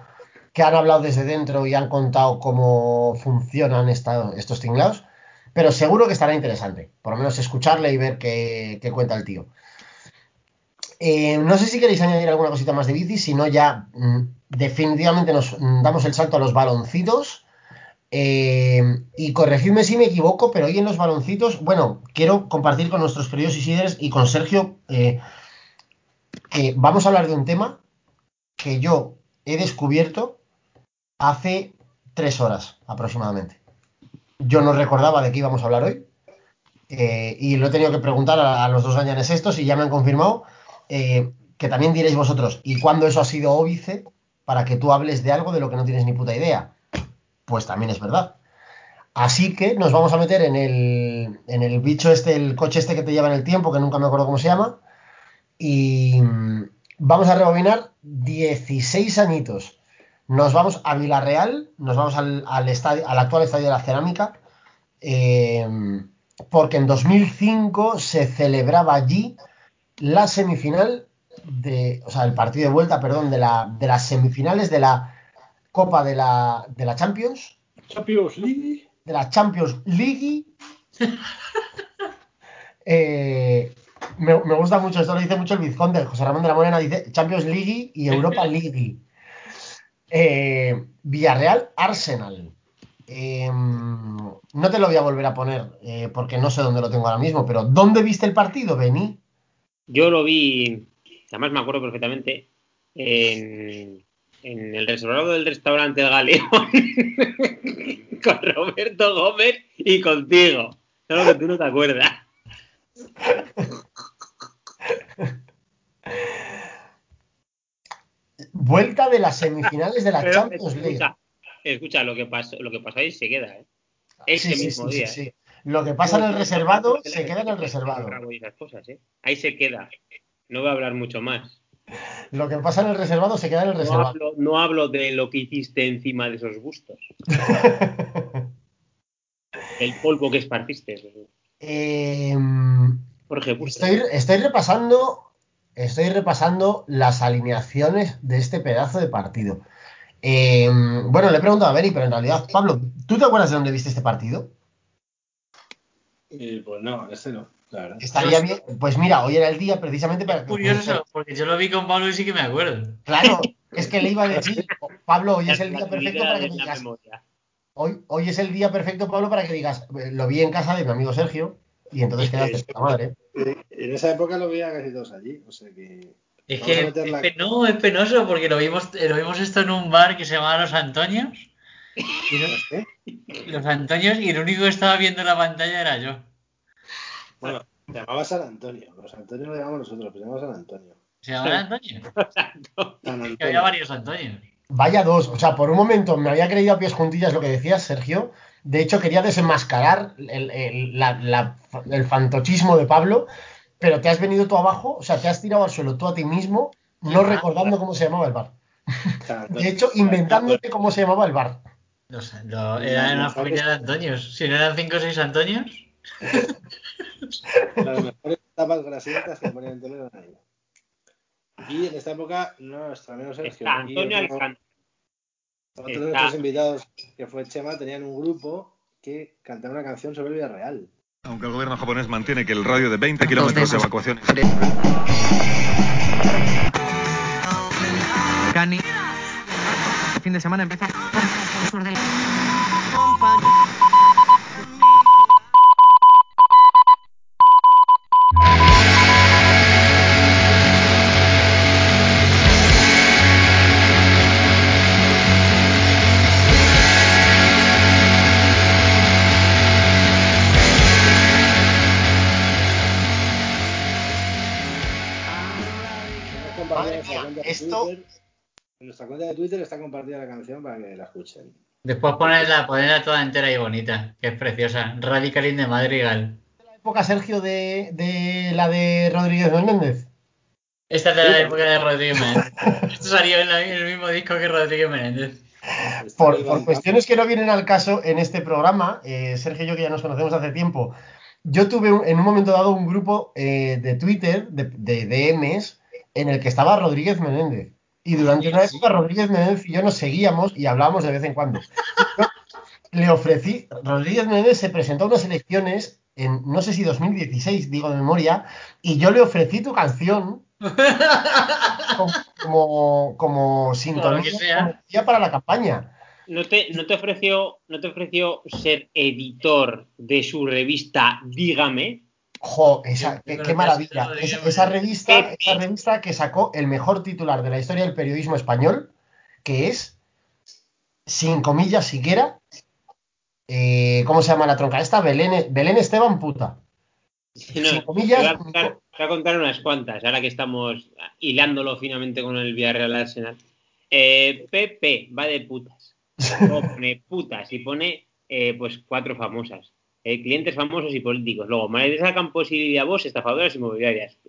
que han hablado desde dentro y han contado cómo funcionan estos tinglados. Pero seguro que estará interesante, por lo menos escucharle y ver qué, qué cuenta el tío. Eh, no sé si queréis añadir alguna cosita más de bici, si no ya mm, definitivamente nos mm, damos el salto a los baloncitos. Eh, y corregidme si me equivoco, pero hoy en los baloncitos, bueno, quiero compartir con nuestros queridos Isiders y con Sergio eh, que vamos a hablar de un tema que yo he descubierto hace tres horas aproximadamente. Yo no recordaba de qué íbamos a hablar hoy eh, y lo he tenido que preguntar a, los dos añanes estos y ya me han confirmado que también diréis vosotros, ¿y cuándo eso ha sido óbice para que tú hables de algo de lo que no tienes ni puta idea? Pues también es verdad. Así que nos vamos a meter en el, en el bicho este, el coche este que te lleva en el tiempo, que nunca me acuerdo cómo se llama, y mm, vamos a rebobinar 16 añitos. Nos vamos a Villarreal, nos vamos al, al estadio, al actual estadio de la Cerámica, eh, porque en 2005 se celebraba allí la semifinal de, o sea, el partido de vuelta, perdón, de, la, de las semifinales de la Copa de la, de la Champions, Champions League. de la Champions League. Eh, me, me gusta mucho, esto lo dice mucho el Vizconde, José Ramón de la Morena dice Champions League y Europa League. Eh, Villarreal Arsenal. Eh, no te lo voy a volver a poner eh, porque no sé dónde lo tengo ahora mismo, pero ¿dónde viste el partido, Beni? Yo lo vi, además me acuerdo perfectamente, en, en el reservado del restaurante El Galeón con Roberto Gómez y contigo. Solo que tú no te acuerdas. Vuelta de las semifinales de la Pero Champions League. escucha, escucha, lo que pasó, lo que pasó ahí se queda, ¿eh? Ese Sí, sí, mismo sí, día. ¿eh? Lo que pasa en el reservado se queda en el reservado. Cosas, ¿eh? Ahí se queda. No voy a hablar mucho más. Lo que pasa en el reservado se queda en el No reservado. hablo, no hablo de lo que hiciste encima de esos bustos. El polvo que esparciste. Eh, Jorge estoy, estoy repasando. Estoy repasando las alineaciones de este pedazo de partido. Eh, bueno, le he preguntado a Beni, pero en realidad, Pablo, ¿tú te acuerdas de dónde viste este partido? Y pues no, este no, Estaría bien. Pues mira, hoy era el día precisamente para que. Curioso, porque yo lo vi con Pablo y sí que me acuerdo. Claro, es que le iba a decir, Pablo, hoy es el día perfecto para que de me digas. Hoy, hoy es el día perfecto, Pablo, para que digas, lo vi en casa de mi amigo Sergio y entonces quedaste puta madre. Eh, En esa época lo veía casi todos allí, o sea que. Es que es la- pe- no, es penoso porque lo vimos, eh, lo vimos esto en un bar que se llamaba Los Antonios. Y no- ¿Eh? Los Antonios y el único que estaba viendo la pantalla era yo. Bueno, se llamaba San Antonio. Los Antonio lo llamamos nosotros, pero se llama San Antonio. ¿Se llamaba Antonio? San Que Antonio. había varios Antonios. Vaya dos, o sea, por un momento me había creído a pies juntillas lo que decías, Sergio. De hecho, quería desenmascarar el, el- la- la- el fantochismo de Pablo, pero te has venido tú abajo, o sea, te has tirado al suelo tú a ti mismo, no recordando cómo se llamaba el bar. Antonio. De hecho, inventándote cómo se llamaba el bar. No sé, lo- era una familia de Antonios. Si no eran cinco o seis Antonios. Las mejores tapas grasientas que ponían en Toledo eran ahí. Y en esta época, nuestro amigo Sergio Está Antonio otro, Alejandro. otro de Está. nuestros invitados, que fue Chema, tenían un grupo que cantaba una canción sobre el Villarreal. Aunque el gobierno japonés mantiene que el radio de 20 kilómetros de evacuación Cani. Fin de semana empieza. En nuestra cuenta de Twitter está compartida la canción para que la escuchen. Después ponerla, ponerla toda entera y bonita, que es preciosa. Radicalín de Madrigal. ¿La época, Sergio, de, de la de Rodríguez Menéndez? Esta es de la época de Rodríguez Menéndez. Esto salió en, la- en el mismo disco que Rodríguez Menéndez. Por, por cuestiones que no vienen al caso en este programa, eh, Sergio y yo que ya nos conocemos hace tiempo, yo tuve un- en un momento dado un grupo eh, de Twitter, de, de DMs, en el que estaba Rodríguez Menéndez. Y durante una época Rodríguez Menéndez y yo nos seguíamos y hablábamos de vez en cuando. Yo le ofrecí, Rodríguez Menéndez se presentó a unas elecciones en, no sé si 2016, digo de memoria, y yo le ofrecí tu canción como, como, como sintonía como para la campaña. ¿No te, no, te ofreció, ¿No te ofreció ser editor de su revista Dígame? Jo, esa, Yo qué, maravilla. Esa, Menéndez. revista, Pepe. esa revista que sacó el mejor titular de la historia del periodismo español, que es, sin comillas siquiera, eh, ¿cómo se llama la tronca esta? Belén, Belén Esteban puta. No, Sin comillas, te voy, a contar, te voy a contar unas cuantas, ahora que estamos hilándolo finamente con el Villarreal Arsenal. Eh, Pepe va de putas. Luego pone putas y pone eh, pues cuatro famosas. Eh, clientes famosos y políticos. Luego, María Teresa Campos y Lidia Bosch, estafadoras inmobiliarias.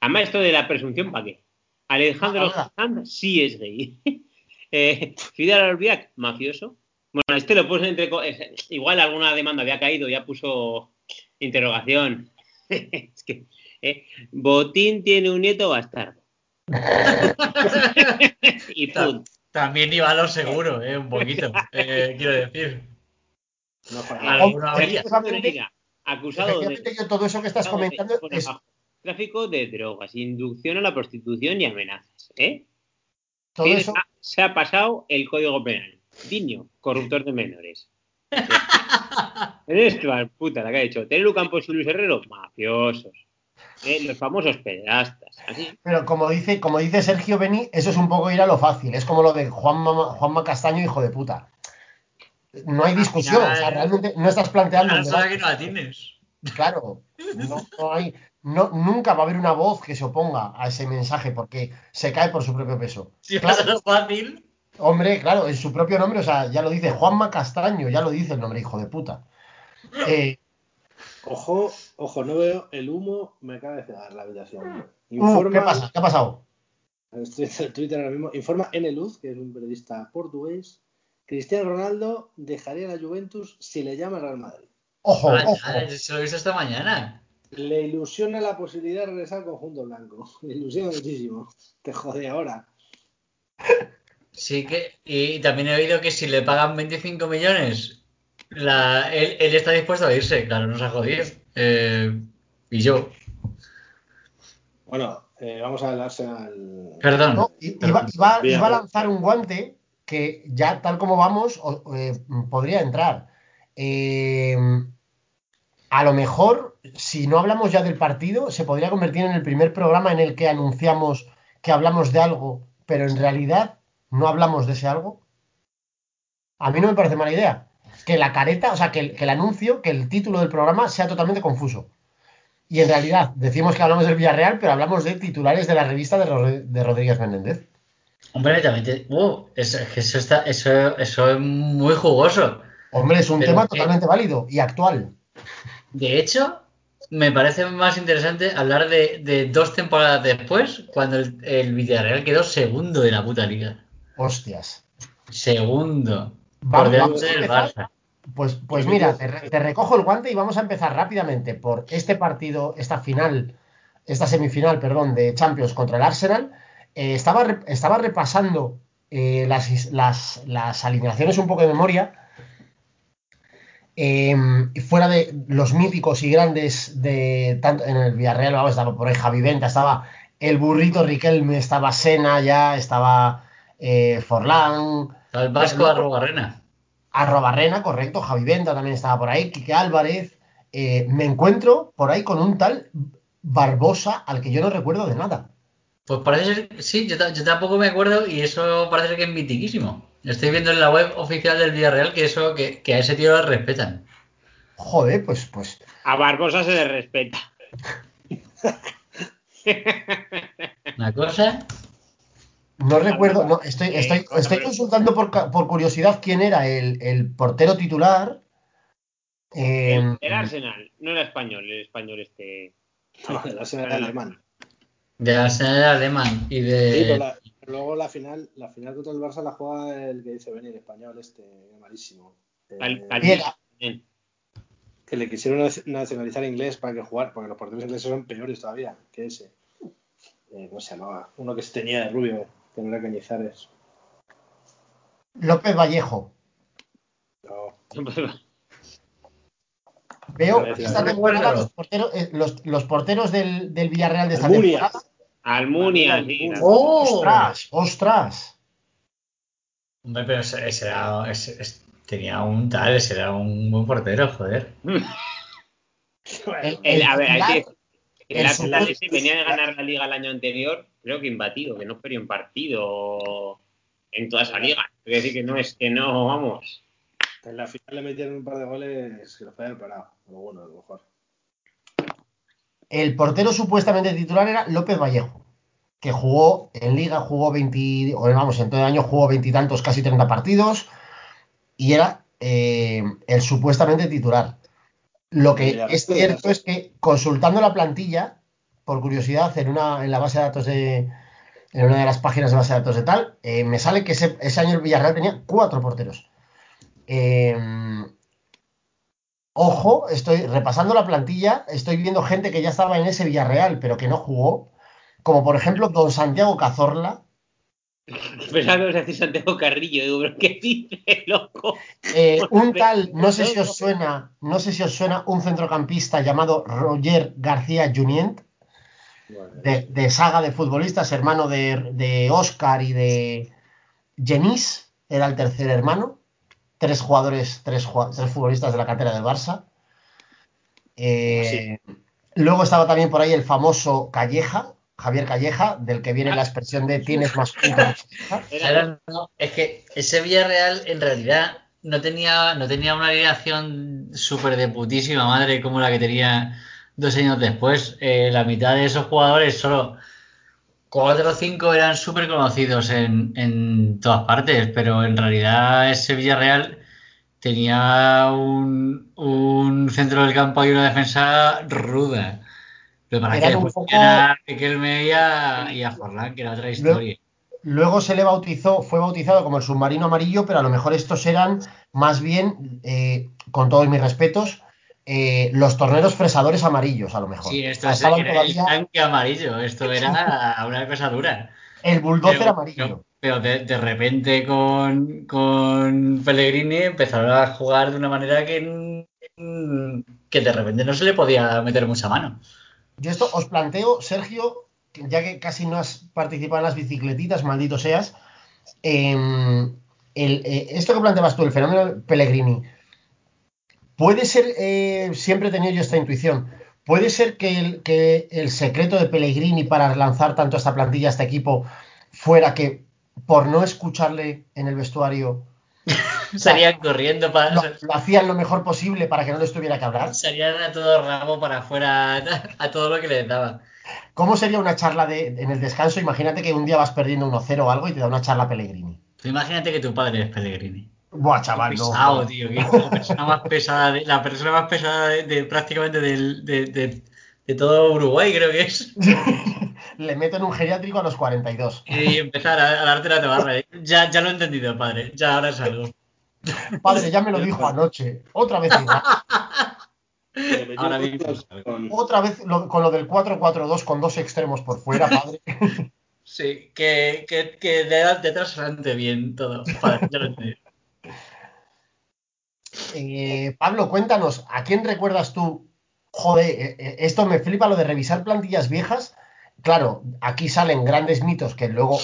Además, esto de la presunción, ¿para qué? Alejandro. Sanz sí es gay. eh, Fidel Albiac, mafioso. Bueno, este lo puse entre... Igual alguna demanda había caído, ya puso interrogación. es que... eh, Botín tiene un nieto bastardo. y punto. También iba a lo seguro, eh, un poquito, eh, quiero decir. No Mira, acusado de... yo todo eso que estás de- comentando pone es, Tráfico de drogas, inducción a la prostitución y amenazas. ¿eh? todo eso, ha- se ha pasado el código penal. Niño, corruptor de menores. Eres al puta, la que ha dicho. Terelu Campos y Luis Herrero, mafiosos. ¿eh? Los famosos pederastas. Así. pero como dice, como dice Sergio Beni, eso es un poco ir a lo fácil. Es como lo de Juanma, Juanma Castaño, hijo de puta. No hay discusión, o sea, realmente no estás planteando un debate. que no la tienes. Claro, no, no hay, no, nunca va a haber una voz que se oponga a ese mensaje porque se cae por su propio peso. Si Claro, lo fácil. hombre, claro, en su propio nombre, o sea, ya lo dice Juanma Castaño, ya lo dice el nombre, hijo de puta. Eh, Ojo, ojo, no veo el humo, me acaba de cegar la habitación. uh, Informa, ¿Qué pasa? ¿Qué ha pasado? Estoy en Twitter ahora mismo. Informa N. Luz, que es un periodista portugués. Cristiano Ronaldo dejaría la Juventus si le llama al Real Madrid. Ojo, Ah, ojo. ya, se lo he visto esta mañana. Le ilusiona la posibilidad de regresar al conjunto blanco. Le ilusiona muchísimo. Te jode ahora. Sí que, y también he oído que si le pagan 25 millones, la, él, él está dispuesto a irse, claro, nos ha jodido. Eh, y yo, Bueno, eh, vamos a hablarse al. perdón. No, iba, iba- iba a lanzar un guante que ya tal como vamos eh, podría entrar. Eh, a lo mejor, si no hablamos ya del partido, se podría convertir en el primer programa en el que anunciamos que hablamos de algo, pero en realidad no hablamos de ese algo. A mí no me parece mala idea. Que la careta, o sea, que el, anuncio, que el título del programa sea totalmente confuso. Y en realidad decimos que hablamos del Villarreal, pero hablamos de titulares de la revista de, de Rodríguez Menéndez. Hombre, también te- uh, eso, está, eso, eso es muy jugoso. Hombre, es un Pero tema que- totalmente válido y actual. De hecho, me parece más interesante hablar de, de dos temporadas después, cuando el, el Villarreal quedó segundo de la puta liga. Hostias. Segundo. Vamos- por delante del. Barça. Pues, pues mira, te, te recojo el guante y vamos a empezar rápidamente por este partido, esta final, esta semifinal, perdón, de Champions contra el Arsenal. Eh, estaba, estaba repasando eh, las, las, las alineaciones un poco de memoria. Eh, fuera de los míticos y grandes de tanto en el Villarreal, vamos, estaba por ahí Javi Venta, estaba el burrito Riquelme, estaba Sena ya, estaba eh, Forlán, Al Vasco Arrobarrena. Arrobarrena, correcto, Javi Venta también estaba por ahí, Quique Álvarez. Me encuentro por ahí con un tal Barbosa al que yo no recuerdo de nada. Pues parece ser, sí, yo, ta- yo tampoco me acuerdo y eso parece ser que es mitiquísimo. Estoy viendo en la web oficial del Villarreal que eso, que, que a ese tío lo respetan. Joder, pues, pues, A Barbosa se le respeta. Una cosa, No recuerdo, no, estoy, Eh, estoy, estoy consultando por, por curiosidad quién era el, el portero titular. Eh, El, el Arsenal, no era español, el español este. No, el Arsenal era alemán. De Arsenal alemán y Sí, de. pero la- luego la final, la final contra el Barça la juega el que dice venir español, este, malísimo. Eh, Cal- Viera. Bien. que le quisieron nac- nacionalizar inglés para que jugar, porque los porteros ingleses son peores todavía que ese. Eh, ¿Cómo se llamaba? Uno que se tenía de rubio, que no era Cañizares. López Vallejo. No, Veo No recuerdo. temporada los porteros, eh, los, los porteros del, del Villarreal de esta Almunia. temporada. Almunia, ¡Oh! ¡Ostras! ¡Ostras! Hombre, pero ese, ese era, ese- ese- tenía un tal, ese era un buen portero, joder. Bueno, El- El- a ver, hay que- el el ese venía de ganar la liga el año anterior, creo que imbatido, que no perdió un partido en toda esa liga. Quiero decir que no es que no, vamos. en la final le metieron un par de goles que los haber parado. Pero bueno, a lo mejor. El portero supuestamente titular era López Vallejo, que jugó en Liga, jugó 20, o vamos, en todo el año jugó veintitantos, casi 30 partidos, y era eh, el supuestamente titular. Lo que Mira, es esto de cierto es que consultando la plantilla, por curiosidad, en una en la base de datos de en una de las páginas de base de datos de tal, eh, me sale que ese, ese año el Villarreal tenía cuatro porteros. Eh, ojo, estoy repasando la plantilla, estoy viendo gente que ya estaba en ese Villarreal, pero que no jugó, como por ejemplo Don Santiago Cazorla, Pensaba que ibas a decir Santiago Carrillo, digo, pero ¿qué dice, loco? eh, un tal, no sé si os suena, no sé si os suena un centrocampista llamado Roger García Junient, de, de saga de futbolistas, hermano de, de Oscar y de Genís, era el tercer hermano. Tres jugadores, tres, tres futbolistas de la cantera del Barça. Eh, Luego estaba también por ahí el famoso Calleja, Javier Calleja, del que viene la expresión de tienes más puntos. No, es que ese Villarreal en realidad no tenía, no tenía una alineación súper de putísima madre como la que tenía dos años después. Eh, la mitad de esos jugadores, solo cuatro o cinco eran súper conocidos en, en todas partes, pero en realidad ese Villarreal tenía un, un centro del campo y una defensa ruda. Pero para Eran que un poco- a Riquelme y a, y a Forlán, que era otra historia. Luego se le bautizó, fue bautizado como el submarino amarillo, pero a lo mejor estos eran más bien, eh, con todos mis respetos, eh, los torneros fresadores amarillos, a lo mejor. Sí, esto sea, es, todavía el tanque amarillo, esto era una cosa dura. el bulldozer Pero, amarillo. pero de, de repente con, con Pellegrini empezaron a jugar de una manera que, mm, que de repente no se le podía meter mucha mano. Yo esto os planteo, Sergio, ya que casi no has participado en las bicicletitas, maldito seas, em, el, eh, esto que planteabas tú, el fenómeno Pellegrini, puede ser, eh, siempre he tenido yo esta intuición, puede ser que el, que el secreto de Pellegrini para lanzar tanto esta plantilla, a este equipo, fuera que por no escucharle en el vestuario, Salían corriendo para. lo, lo hacían lo mejor posible para que no les tuviera que hablar. Salían a todo rabo para afuera a todo lo que les daba. ¿Cómo sería una charla de, en el descanso? Imagínate que un día vas perdiendo 1-0 o algo y te da una charla Pellegrini. Tú imagínate que tu padre es Pellegrini. Buah, chaval, no. pesado, tío. que es la persona más pesada, de, la persona más pesada de, de prácticamente del- de, de- de todo Uruguay, creo que es. Le meto en un geriátrico a los 42. Y empezar a, a darte la tabarra. Ya, ya lo he entendido, padre. Ya ahora salgo. Padre, ya me lo dijo anoche. Otra vez igual. Ahora mismo. Otra vez lo- con lo del 4-4-2 con dos extremos por fuera, padre. Sí, que, que, que de, de atrás adelante bien todo. Padre, ya lo he entendido. Eh, Pablo, cuéntanos, ¿a quién recuerdas tú? Joder, eh, eh, esto me flipa lo de revisar plantillas viejas. Claro, aquí salen grandes mitos que luego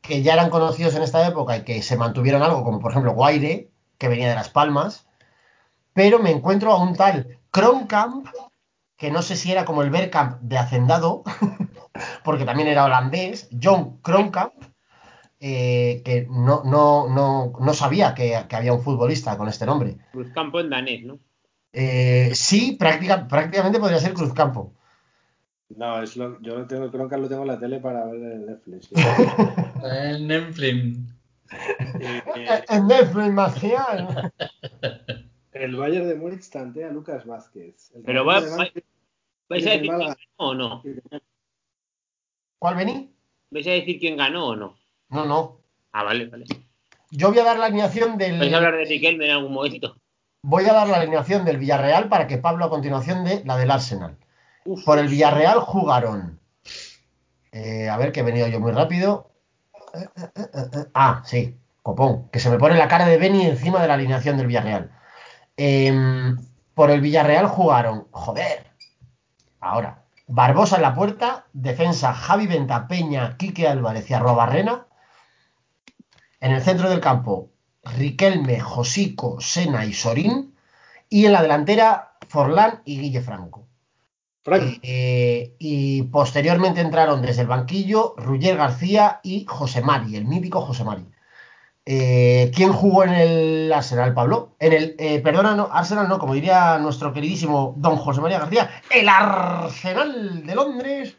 que ya eran conocidos en esta época y que se mantuvieron algo, como por ejemplo Guaire, que venía de Las Palmas, pero me encuentro a un tal Kronkamp, que no sé si era como el Bergkamp de Hacendado, porque también era holandés, John Kronkamp, eh, que no, no, no, no sabía que, que había un futbolista con este nombre. Cruzcampo en danés, ¿no? Eh, sí, práctica- prácticamente podría ser Cruzcampo. No, es lo, yo lo tengo, creo que lo tengo en la tele para ver en Netflix. sí. El Netflix. Eh, eh, En Netflix marcial. el Bayern de Múnich tantea a Lucas Vázquez. El Pero va- ¿Vais a el decir quién ganó o no? ¿Cuál vení? ¿Vais a decir quién ganó o no? No, no. Ah, vale, vale. Yo voy a dar la alineación del. ¿Vais a hablar de Riquelme en algún momento? Voy a dar la alineación del Villarreal para que Pablo a continuación de la del Arsenal. Uf, Por el Villarreal jugaron. eh, a ver, que he venido yo muy rápido. Eh, eh. Ah, sí, copón. Que se me pone la cara de Beni encima de la alineación del Villarreal. Em, por el Villarreal jugaron. Joder. Ahora. Barbosa en la puerta. Defensa Javi Venta, Peña, Quique Álvarez y Arrobarrena. En el centro del campo, Riquelme, Josico, Sena y Sorín. Y en la delantera, Forlán y Guille Franco. Frank, Eh, y posteriormente entraron desde el banquillo Ruller García y José Mari, el mítico José Mari. Eh, ¿Quién jugó en el Arsenal, Pablo? En el, eh, perdona, no, Arsenal no, como diría nuestro queridísimo don José María García, el Arsenal de Londres.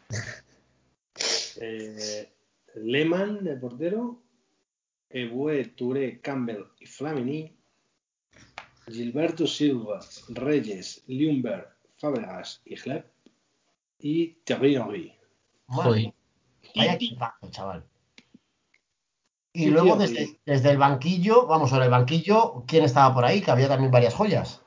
eh, Lehmann, el portero. Ebue, Touré, Campbell y Flamini. Gilberto Silva, Reyes, Lumber, Fábregas y Gleb. Y Thierry Henry. Joder. Vaya equipazo, chaval. Y Sí, luego desde, sí. desde el banquillo, vamos, sobre el banquillo, ¿quién estaba por ahí? Que había también varias joyas.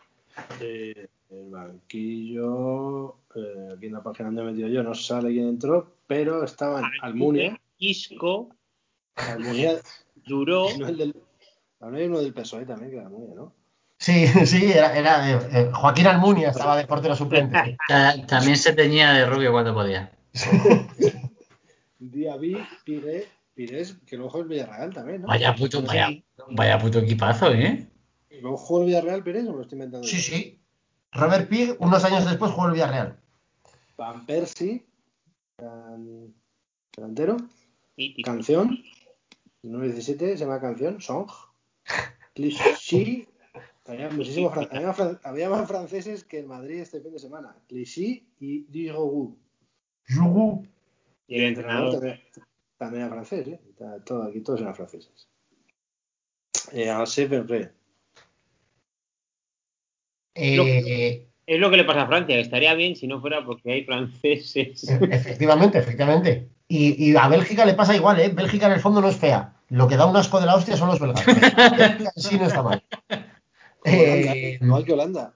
Eh, el banquillo, eh, aquí en la página donde he metido yo no sale quién entró, pero estaban Almunia, Isco, Almunia, Duró. no el del, también hay uno del PSOE también, que era Almunia, ¿no? Sí, sí, era, era, eh, Joaquín Almunia estaba de portero suplente. Ta- También se teñía de rubio cuando podía. Diaby, Pires, Pires, que luego jugó el Villarreal también, ¿no? Vaya puto, vaya, vaya puto equipazo, ¿eh? ¿Luego jugó el Villarreal Pires o me lo estoy inventando? Sí, yo? sí. Robert Pig, unos años después, jugó el Villarreal. Van Persie, delantero, canción, 917, se llama canción, song. Clichy, había muchísimos fran- había, fran- había más franceses que en Madrid este fin de semana. Clichy y Dijogu. Jugu. Y el entrenador. también, también era francés, ¿eh? Todo, aquí todos eran franceses. Eh, Wenger. Eh, Es lo que le pasa a Francia, que estaría bien si no fuera porque hay franceses. efectivamente, efectivamente. Y, y a Bélgica le pasa igual, ¿eh? Bélgica en el fondo no es fea. Lo que da un asco de la hostia son los belgas. Sí no está mal. Eh, Igual que Holanda.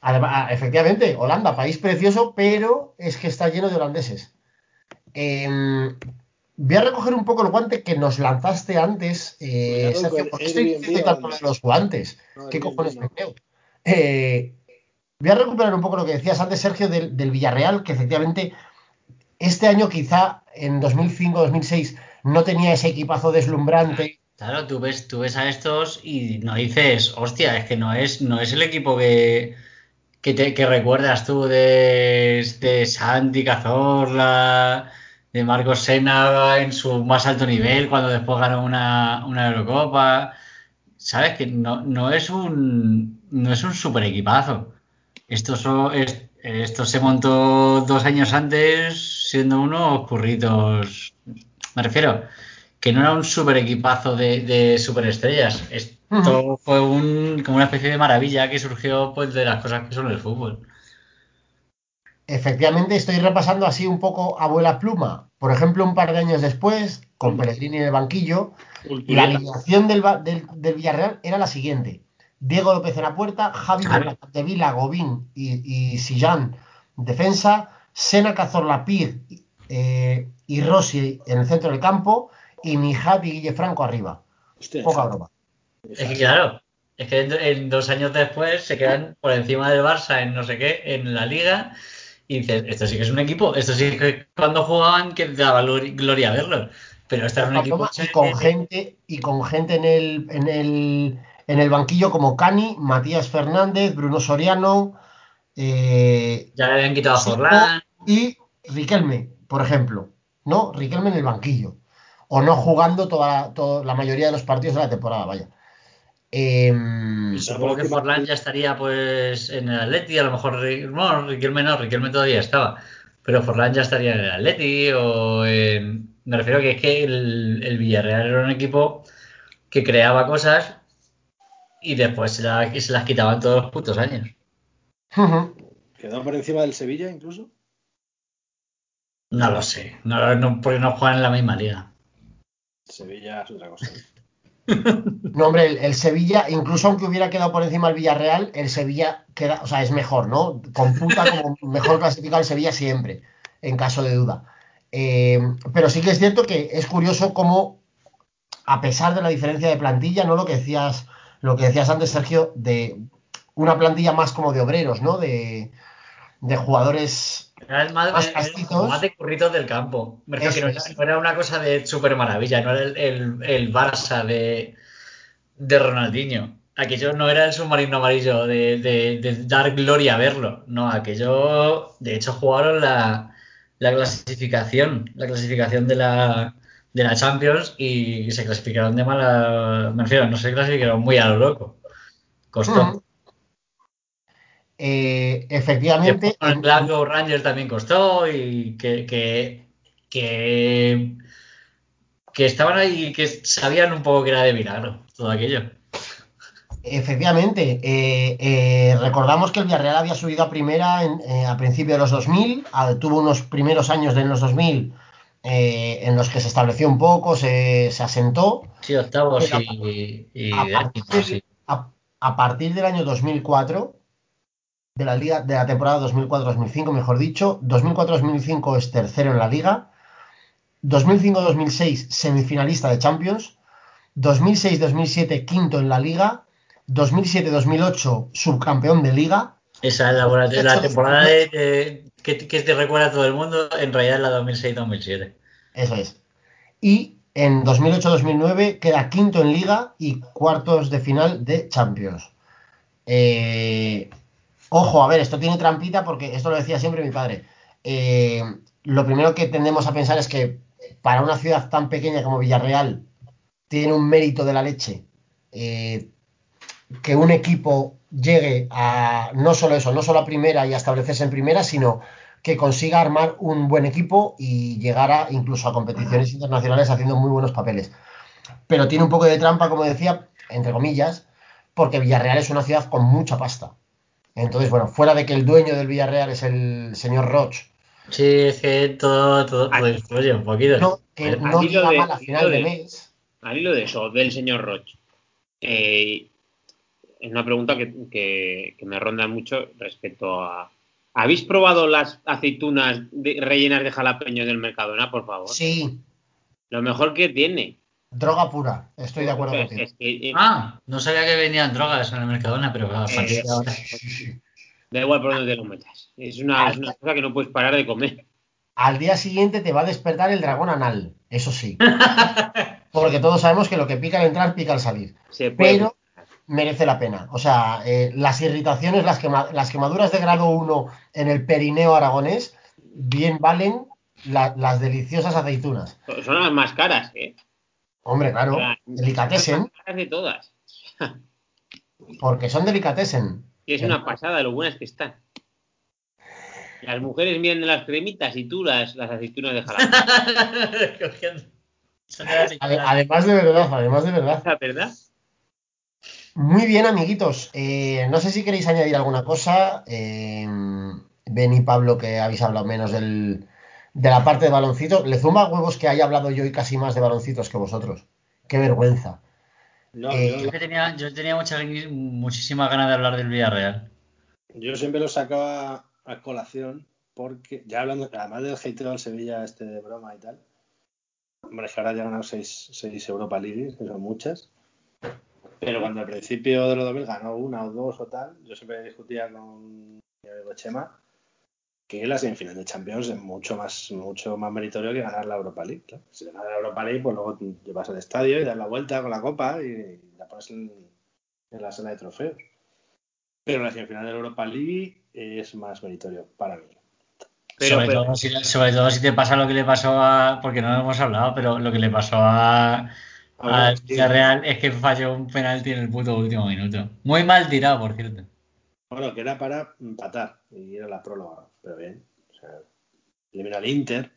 Además, ah, efectivamente, Holanda, país precioso, pero es que está lleno de holandeses. Em, voy a recoger un poco el guante que nos lanzaste antes, eh, Sergio, con porque estoy de los guantes. No, ¿Qué cojones no. me creo? Eh, voy a recuperar un poco lo que decías antes, Sergio, del, del Villarreal, que efectivamente este año quizá en 2005-2006 no tenía ese equipazo deslumbrante. Claro, tú ves, tú ves a estos y no dices, hostia, es que no es, no es el equipo que, que, te, recuerdas tú de, de Santi Cazorla, de Marcos Sena en su más alto nivel, cuando después ganó una, una Eurocopa. Sabes que no, no es un no es un super equipazo. Esto se montó dos años antes, siendo unos curritos. Me refiero, que no era un super equipazo de, de superestrellas. Esto fue un, como una especie de maravilla que surgió pues, de las cosas que son el fútbol. Efectivamente, estoy repasando así un poco abuela pluma. Por ejemplo, un par de años después, con Pellegrini en el banquillo, la alineación del, Ba- del- del Villarreal era la siguiente. Diego López en la puerta, Javi Claro. Vila, Gobín y, y Sillán defensa, Sena Cazorla Pir eh, y Rossi en el centro del campo y Mijat y Guille Franco arriba. Hostia, Poca broma. Es que claro, es que en, en dos años después se quedan por encima del Barça en no sé qué, en la liga, y dices, esto sí que es un equipo, esto sí que cuando jugaban que daba glori- gloria verlo. Pero este es un equipo y con gente y con gente en el en el en el banquillo como Cani, Matías Fernández, Bruno Soriano eh, ya le habían quitado a Forlán. y Riquelme, por ejemplo, ¿no? Riquelme en el banquillo o no jugando toda, toda la mayoría de los partidos de la temporada, vaya. Em, supongo que Forlán ya estaría pues en el Atleti, a lo mejor, bueno, Riquelme no, Riquelme todavía estaba. pero Forlán ya estaría en el Atleti o en... Me refiero que es que el, el Villarreal era un equipo que creaba cosas y después se, la- se las quitaban todos los putos años. ¿Quedó por encima del Sevilla incluso? No lo sé, no, no- porque no juegan en la misma liga. Sevilla es otra cosa. No, hombre, el, el Sevilla, incluso aunque hubiera quedado por encima el Villarreal, el Sevilla queda, o sea, es mejor, ¿no? Computa como mejor clasificado el Sevilla siempre, en caso de duda. Eh, pero sí que es cierto que es curioso cómo, a pesar de la diferencia de plantilla, ¿no? Lo que decías, lo que decías antes, Sergio, de una plantilla más como de obreros, ¿no? De, de jugadores Era el más, Más era de curritos del campo. Me refiero que no, era, es. no era una cosa de super maravilla, no era el, el, el Barça de, de Ronaldinho. Aquello no era el submarino amarillo de, de- de dar gloria a verlo. No, aquello, de hecho, jugaron la, la clasificación, la clasificación de la, de la Champions y se clasificaron de mala. Me refiero, no se clasificaron muy a lo loco. Costó. Eh, efectivamente, en- Glasgow Rangers también costó y que, que, que, que estaban ahí y que sabían un poco que era de milagro todo aquello. Efectivamente, eh, eh, recordamos que el Villarreal había subido a primera en- a principios de los 2000, a- tuvo unos primeros años de los 2000 eh, en los que se estableció un poco, se, se asentó. Sí, octavos y, y A partir, sí. a partir del año 2004, de la, liga, de la temporada 2004-2005, mejor dicho, 2004-2005 es tercero en la liga, 2005-2006 semifinalista de Champions, 2006-2007 quinto en la liga, 2007-2008 subcampeón de liga, Esa es la, la temporada de- de- que, que te recuerda a todo el mundo, en realidad es la 2006-2007. eso es. Y en 2008-2009 queda quinto en liga y cuartos de final de Champions. Eh, ojo, a ver, esto tiene trampita porque esto lo decía siempre mi padre. Eh, lo primero que tendemos a pensar es que para una ciudad tan pequeña como Villarreal tiene un mérito de la leche eh, que un equipo llegue a no solo eso, no solo a primera y a establecerse en primera, sino que consiga armar un buen equipo y llegar incluso a competiciones internacionales haciendo muy buenos papeles. Pero tiene un poco de trampa, como decía, entre comillas, porque Villarreal es una ciudad con mucha pasta. Entonces, bueno, fuera de que el dueño del Villarreal es el señor Roch, Sí, es que todo, todo, todo influye un poquito. no, que no llega de- mal a al final de de- mes. Al hilo de eso, del señor Roch, eh, es una pregunta que, que- que me ronda mucho respecto a. ¿Habéis probado las aceitunas de- rellenas de jalapeños del Mercadona, por favor? Sí, Lo mejor que tiene. Droga pura, estoy de acuerdo contigo. Es que, eh, Ah, no sabía que venían drogas en el Mercadona, pero a partir Eh, de ahora. da igual por dónde te lo metas. Es una, es una cosa que no puedes parar de comer. Al día siguiente te va a despertar el dragón anal, eso sí. Porque todos sabemos que lo que pica al entrar, pica al salir. Se puede. Pero merece la pena. O sea, eh, las irritaciones, las, quema- las quemaduras de grado 1 en el perineo aragonés, bien valen la- las deliciosas aceitunas. Son las más caras, ¿eh? Hombre, claro, Las delicatessen, más caras de todas. porque son delicatessen. Y es una pasada lo buenas que están. Las mujeres miran las cremitas y tú las, las aceitunas de Ade- Además de verdad, además de verdad. ¿La verdad? Muy bien, amiguitos. Eh, no sé si queréis añadir alguna cosa. Eh, ben y Pablo, que habéis hablado menos del, de la parte de baloncito. Le zumba huevos que haya hablado yo y casi más de baloncitos que vosotros. Qué vergüenza. No, Eh, Yo tenía, yo tenía mucha, muchísimas ganas de hablar del Villarreal. yo siempre lo sacaba a colación porque, ya hablando, además del hateo al Sevilla este de broma y tal, hombre, es que ahora ya ganado seis, seis Europa League, que son muchas. Pero cuando al principio de los 2000 ganó una o dos o tal, yo siempre discutía con mi amigo Chema que la semifinal de Champions es mucho más, mucho más meritorio que ganar la Europa League. claro. Si ganas la Europa League, pues luego llevas al estadio y das la vuelta con la copa y la pones en, en la sala de trofeos. Pero la semifinal de la Europa League es más meritorio para mí. Pero- sobre, pero- todo si, sobre todo si te pasa lo que le pasó a. Porque no lo hemos hablado, pero lo que le pasó a. Al sí. Villarreal es que falló un penalti en el puto último minuto. Muy mal tirado, por cierto. Bueno, que era para empatar y era la próloga, pero bien. O sea, Elimina al Inter.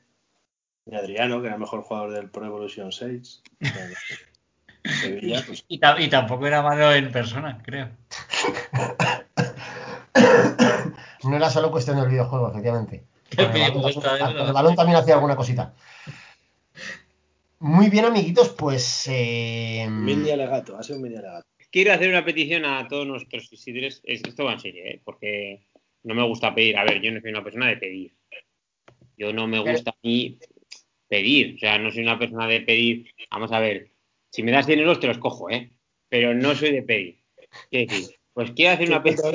Y Adriano, que era el mejor jugador del Pro Evolution 6. Sevilla, pues Y, ta- y tampoco era malo en persona, creo. No era solo cuestión del videojuego, efectivamente. El, Me balón, también- eso. con el balón también hacía alguna cosita. Muy bien, amiguitos, pues. eh, mini alegato, ha sido un mini alegato. Quiero hacer una petición a todos nuestros. Es- Esto va en serio, ¿eh? porque no me gusta pedir. A ver, yo no soy una persona de pedir. Yo no me gusta a mí pedir. O sea, no soy una persona de pedir. Vamos a ver, si me das 100 euros te los cojo, ¿eh? Pero no soy de pedir. Quiero decir, pues quiero hacer una petición.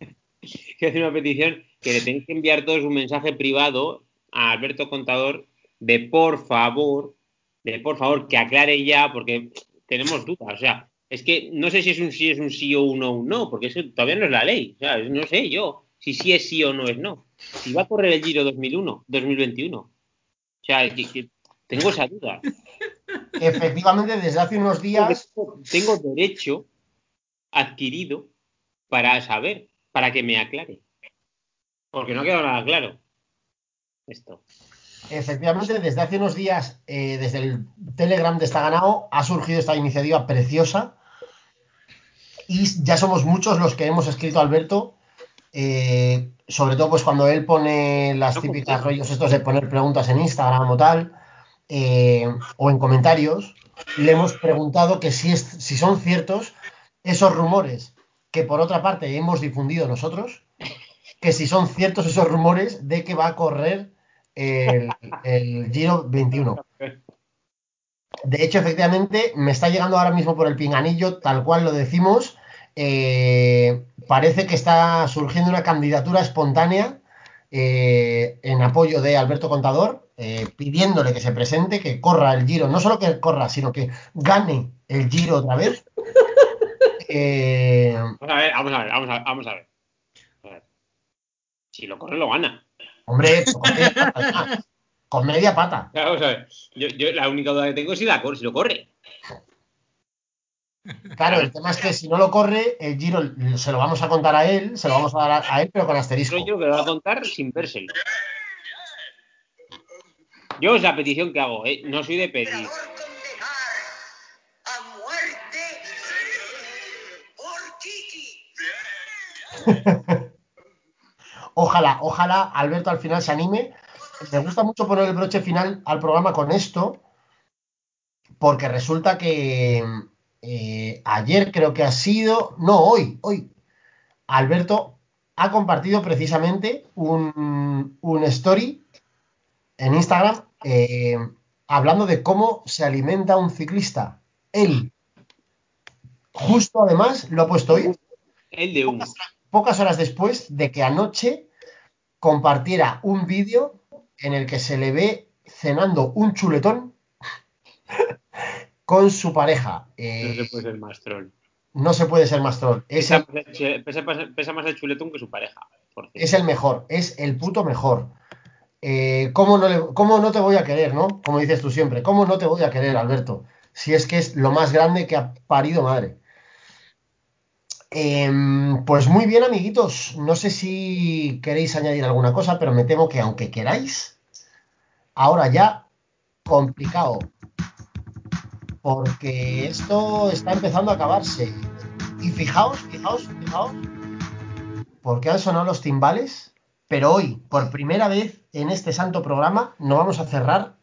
Quiero hacer una petición que le tenéis que enviar todos un mensaje privado a Alberto Contador de por favor, de por favor que aclare ya, porque tenemos dudas. O sea, es que no sé si es un sí, es un sí o un no, un no, porque eso todavía no es la ley. O sea, no sé yo si sí es sí o no es no. Si va a correr el Giro 2001, 2021. O sea, que- que tengo esa duda. efectivamente, desde hace unos días. Tengo, derecho adquirido para saber, para que me aclare. Porque no ha quedado nada claro. Esto. Efectivamente, desde hace unos días, eh, desde el Telegram de Está Ganado, ha surgido esta iniciativa preciosa. Y ya somos muchos los que hemos escrito a Alberto. eh, sobre todo, pues cuando él pone las típicas rollos estos de poner preguntas en Instagram o tal, eh, o en comentarios, le hemos preguntado que si, es, si son ciertos esos rumores que por otra parte hemos difundido nosotros, que si son ciertos esos rumores de que va a correr el, el Giro 21. De hecho, efectivamente, me está llegando ahora mismo por el pinganillo, tal cual lo decimos. Eh, parece que está surgiendo una candidatura espontánea eh, en apoyo de Alberto Contador, eh, pidiéndole que se presente, que corra el Giro, no solo que corra, sino que gane el Giro otra vez. Vamos a ver, vamos a ver, vamos a ver, vamos a ver. A ver. Si lo corre, lo gana. hombre, con media pata, con media pata. Vamos a ver. Yo, yo la única duda que tengo es si, la, si lo corre. Claro, el tema es que si no lo corre, el Giro se lo vamos a contar a él, se lo vamos a dar a, a él, pero con asterisco. Soy yo que lo va a contar sin vérselo. Yo es la petición que hago, ¿eh? No soy de pedir. Ojalá, ojalá Alberto al final se anime. Me gusta mucho poner el broche final al programa con esto, porque resulta que eh, ayer creo que ha sido, no, hoy, hoy, Alberto ha compartido precisamente un, un story en Instagram eh, hablando de cómo se alimenta un ciclista. Él, justo además, lo ha puesto hoy, El de humo. pocas horas después de que anoche compartiera un vídeo en el que se le ve cenando un chuletón con su pareja. Eh, No se puede ser más troll. no se puede ser más troll. Es Pesa, el, más el- pesa más- pesa más el chuletón que su pareja. Es el mejor, es el puto mejor. Eh, ¿cómo, no le- ¿Cómo no te voy a querer, no? Como dices tú siempre, ¿cómo no te voy a querer, Alberto? Si es que es lo más grande que ha parido madre. Em, pues muy bien, amiguitos. No sé si queréis añadir alguna cosa, pero me temo que aunque queráis, ahora ya complicado. Porque esto está empezando a acabarse. Y fijaos, fijaos, fijaos, porque han sonado los timbales, pero hoy, por primera vez en este santo programa, no vamos a cerrar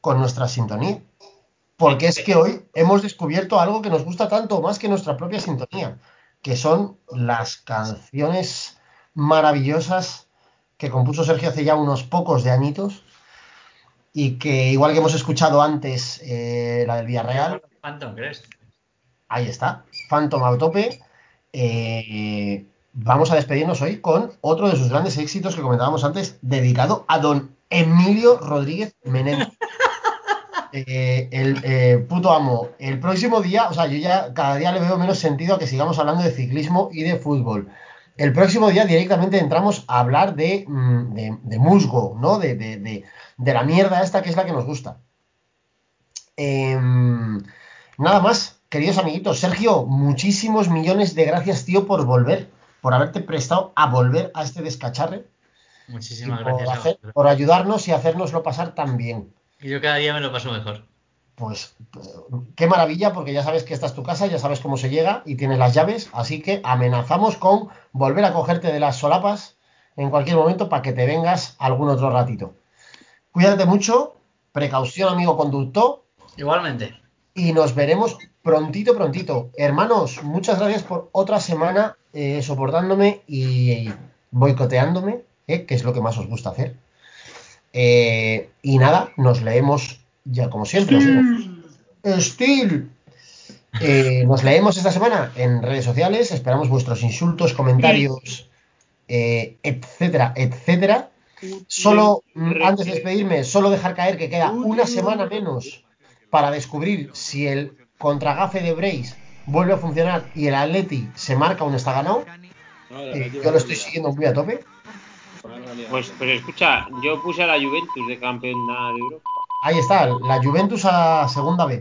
con nuestra sintonía. Porque es que hoy hemos descubierto algo que nos gusta tanto más que nuestra propia sintonía, que son las canciones maravillosas que compuso Sergio hace ya unos pocos de añitos y que igual que hemos escuchado antes eh, la del Villarreal, Phantom Crest. ahí está, Phantom a tope, eh, vamos a despedirnos hoy con otro de sus grandes éxitos que comentábamos antes, dedicado a don Emilio Rodríguez Menéndez. Eh, el eh, puto amo. El próximo día, o sea, yo ya cada día le veo menos sentido a que sigamos hablando de ciclismo y de fútbol. El próximo día directamente entramos a hablar de, mm, de, de musgo, ¿no? De, la mierda esta que es la que nos gusta. Em, nada más, queridos amiguitos. Sergio, muchísimos millones de gracias, tío, por volver, por haberte prestado a volver a este descacharre. Muchísimas por, gracias. hacer- por ayudarnos y hacernoslo pasar tan bien. Y Yo cada día me lo paso mejor. Pues qué maravilla, porque ya sabes que esta es tu casa, ya sabes cómo se llega y tienes las llaves, así que amenazamos con volver a cogerte de las solapas en cualquier momento para que te vengas algún otro ratito. Cuídate mucho, precaución amigo conductor, Igualmente. y nos veremos prontito, prontito. Hermanos, muchas gracias por otra semana eh, soportándome y boicoteándome, eh, que es lo que más os gusta hacer. Eh, y nada, nos leemos ya como siempre. digo. Steel. Eh, nos leemos esta semana en redes sociales. Esperamos vuestros insultos, comentarios, eh, etcétera, etcétera. Solo, mm, antes de despedirme, solo dejar caer que queda una semana menos para descubrir si el contragafe de Brace vuelve a funcionar y el Atleti se marca un está ganado. Eh, yo lo a estoy siguiendo muy a tope. Pues, pero escucha, yo puse a la Juventus de campeona de Europa. Ahí está, la Juventus a segunda B.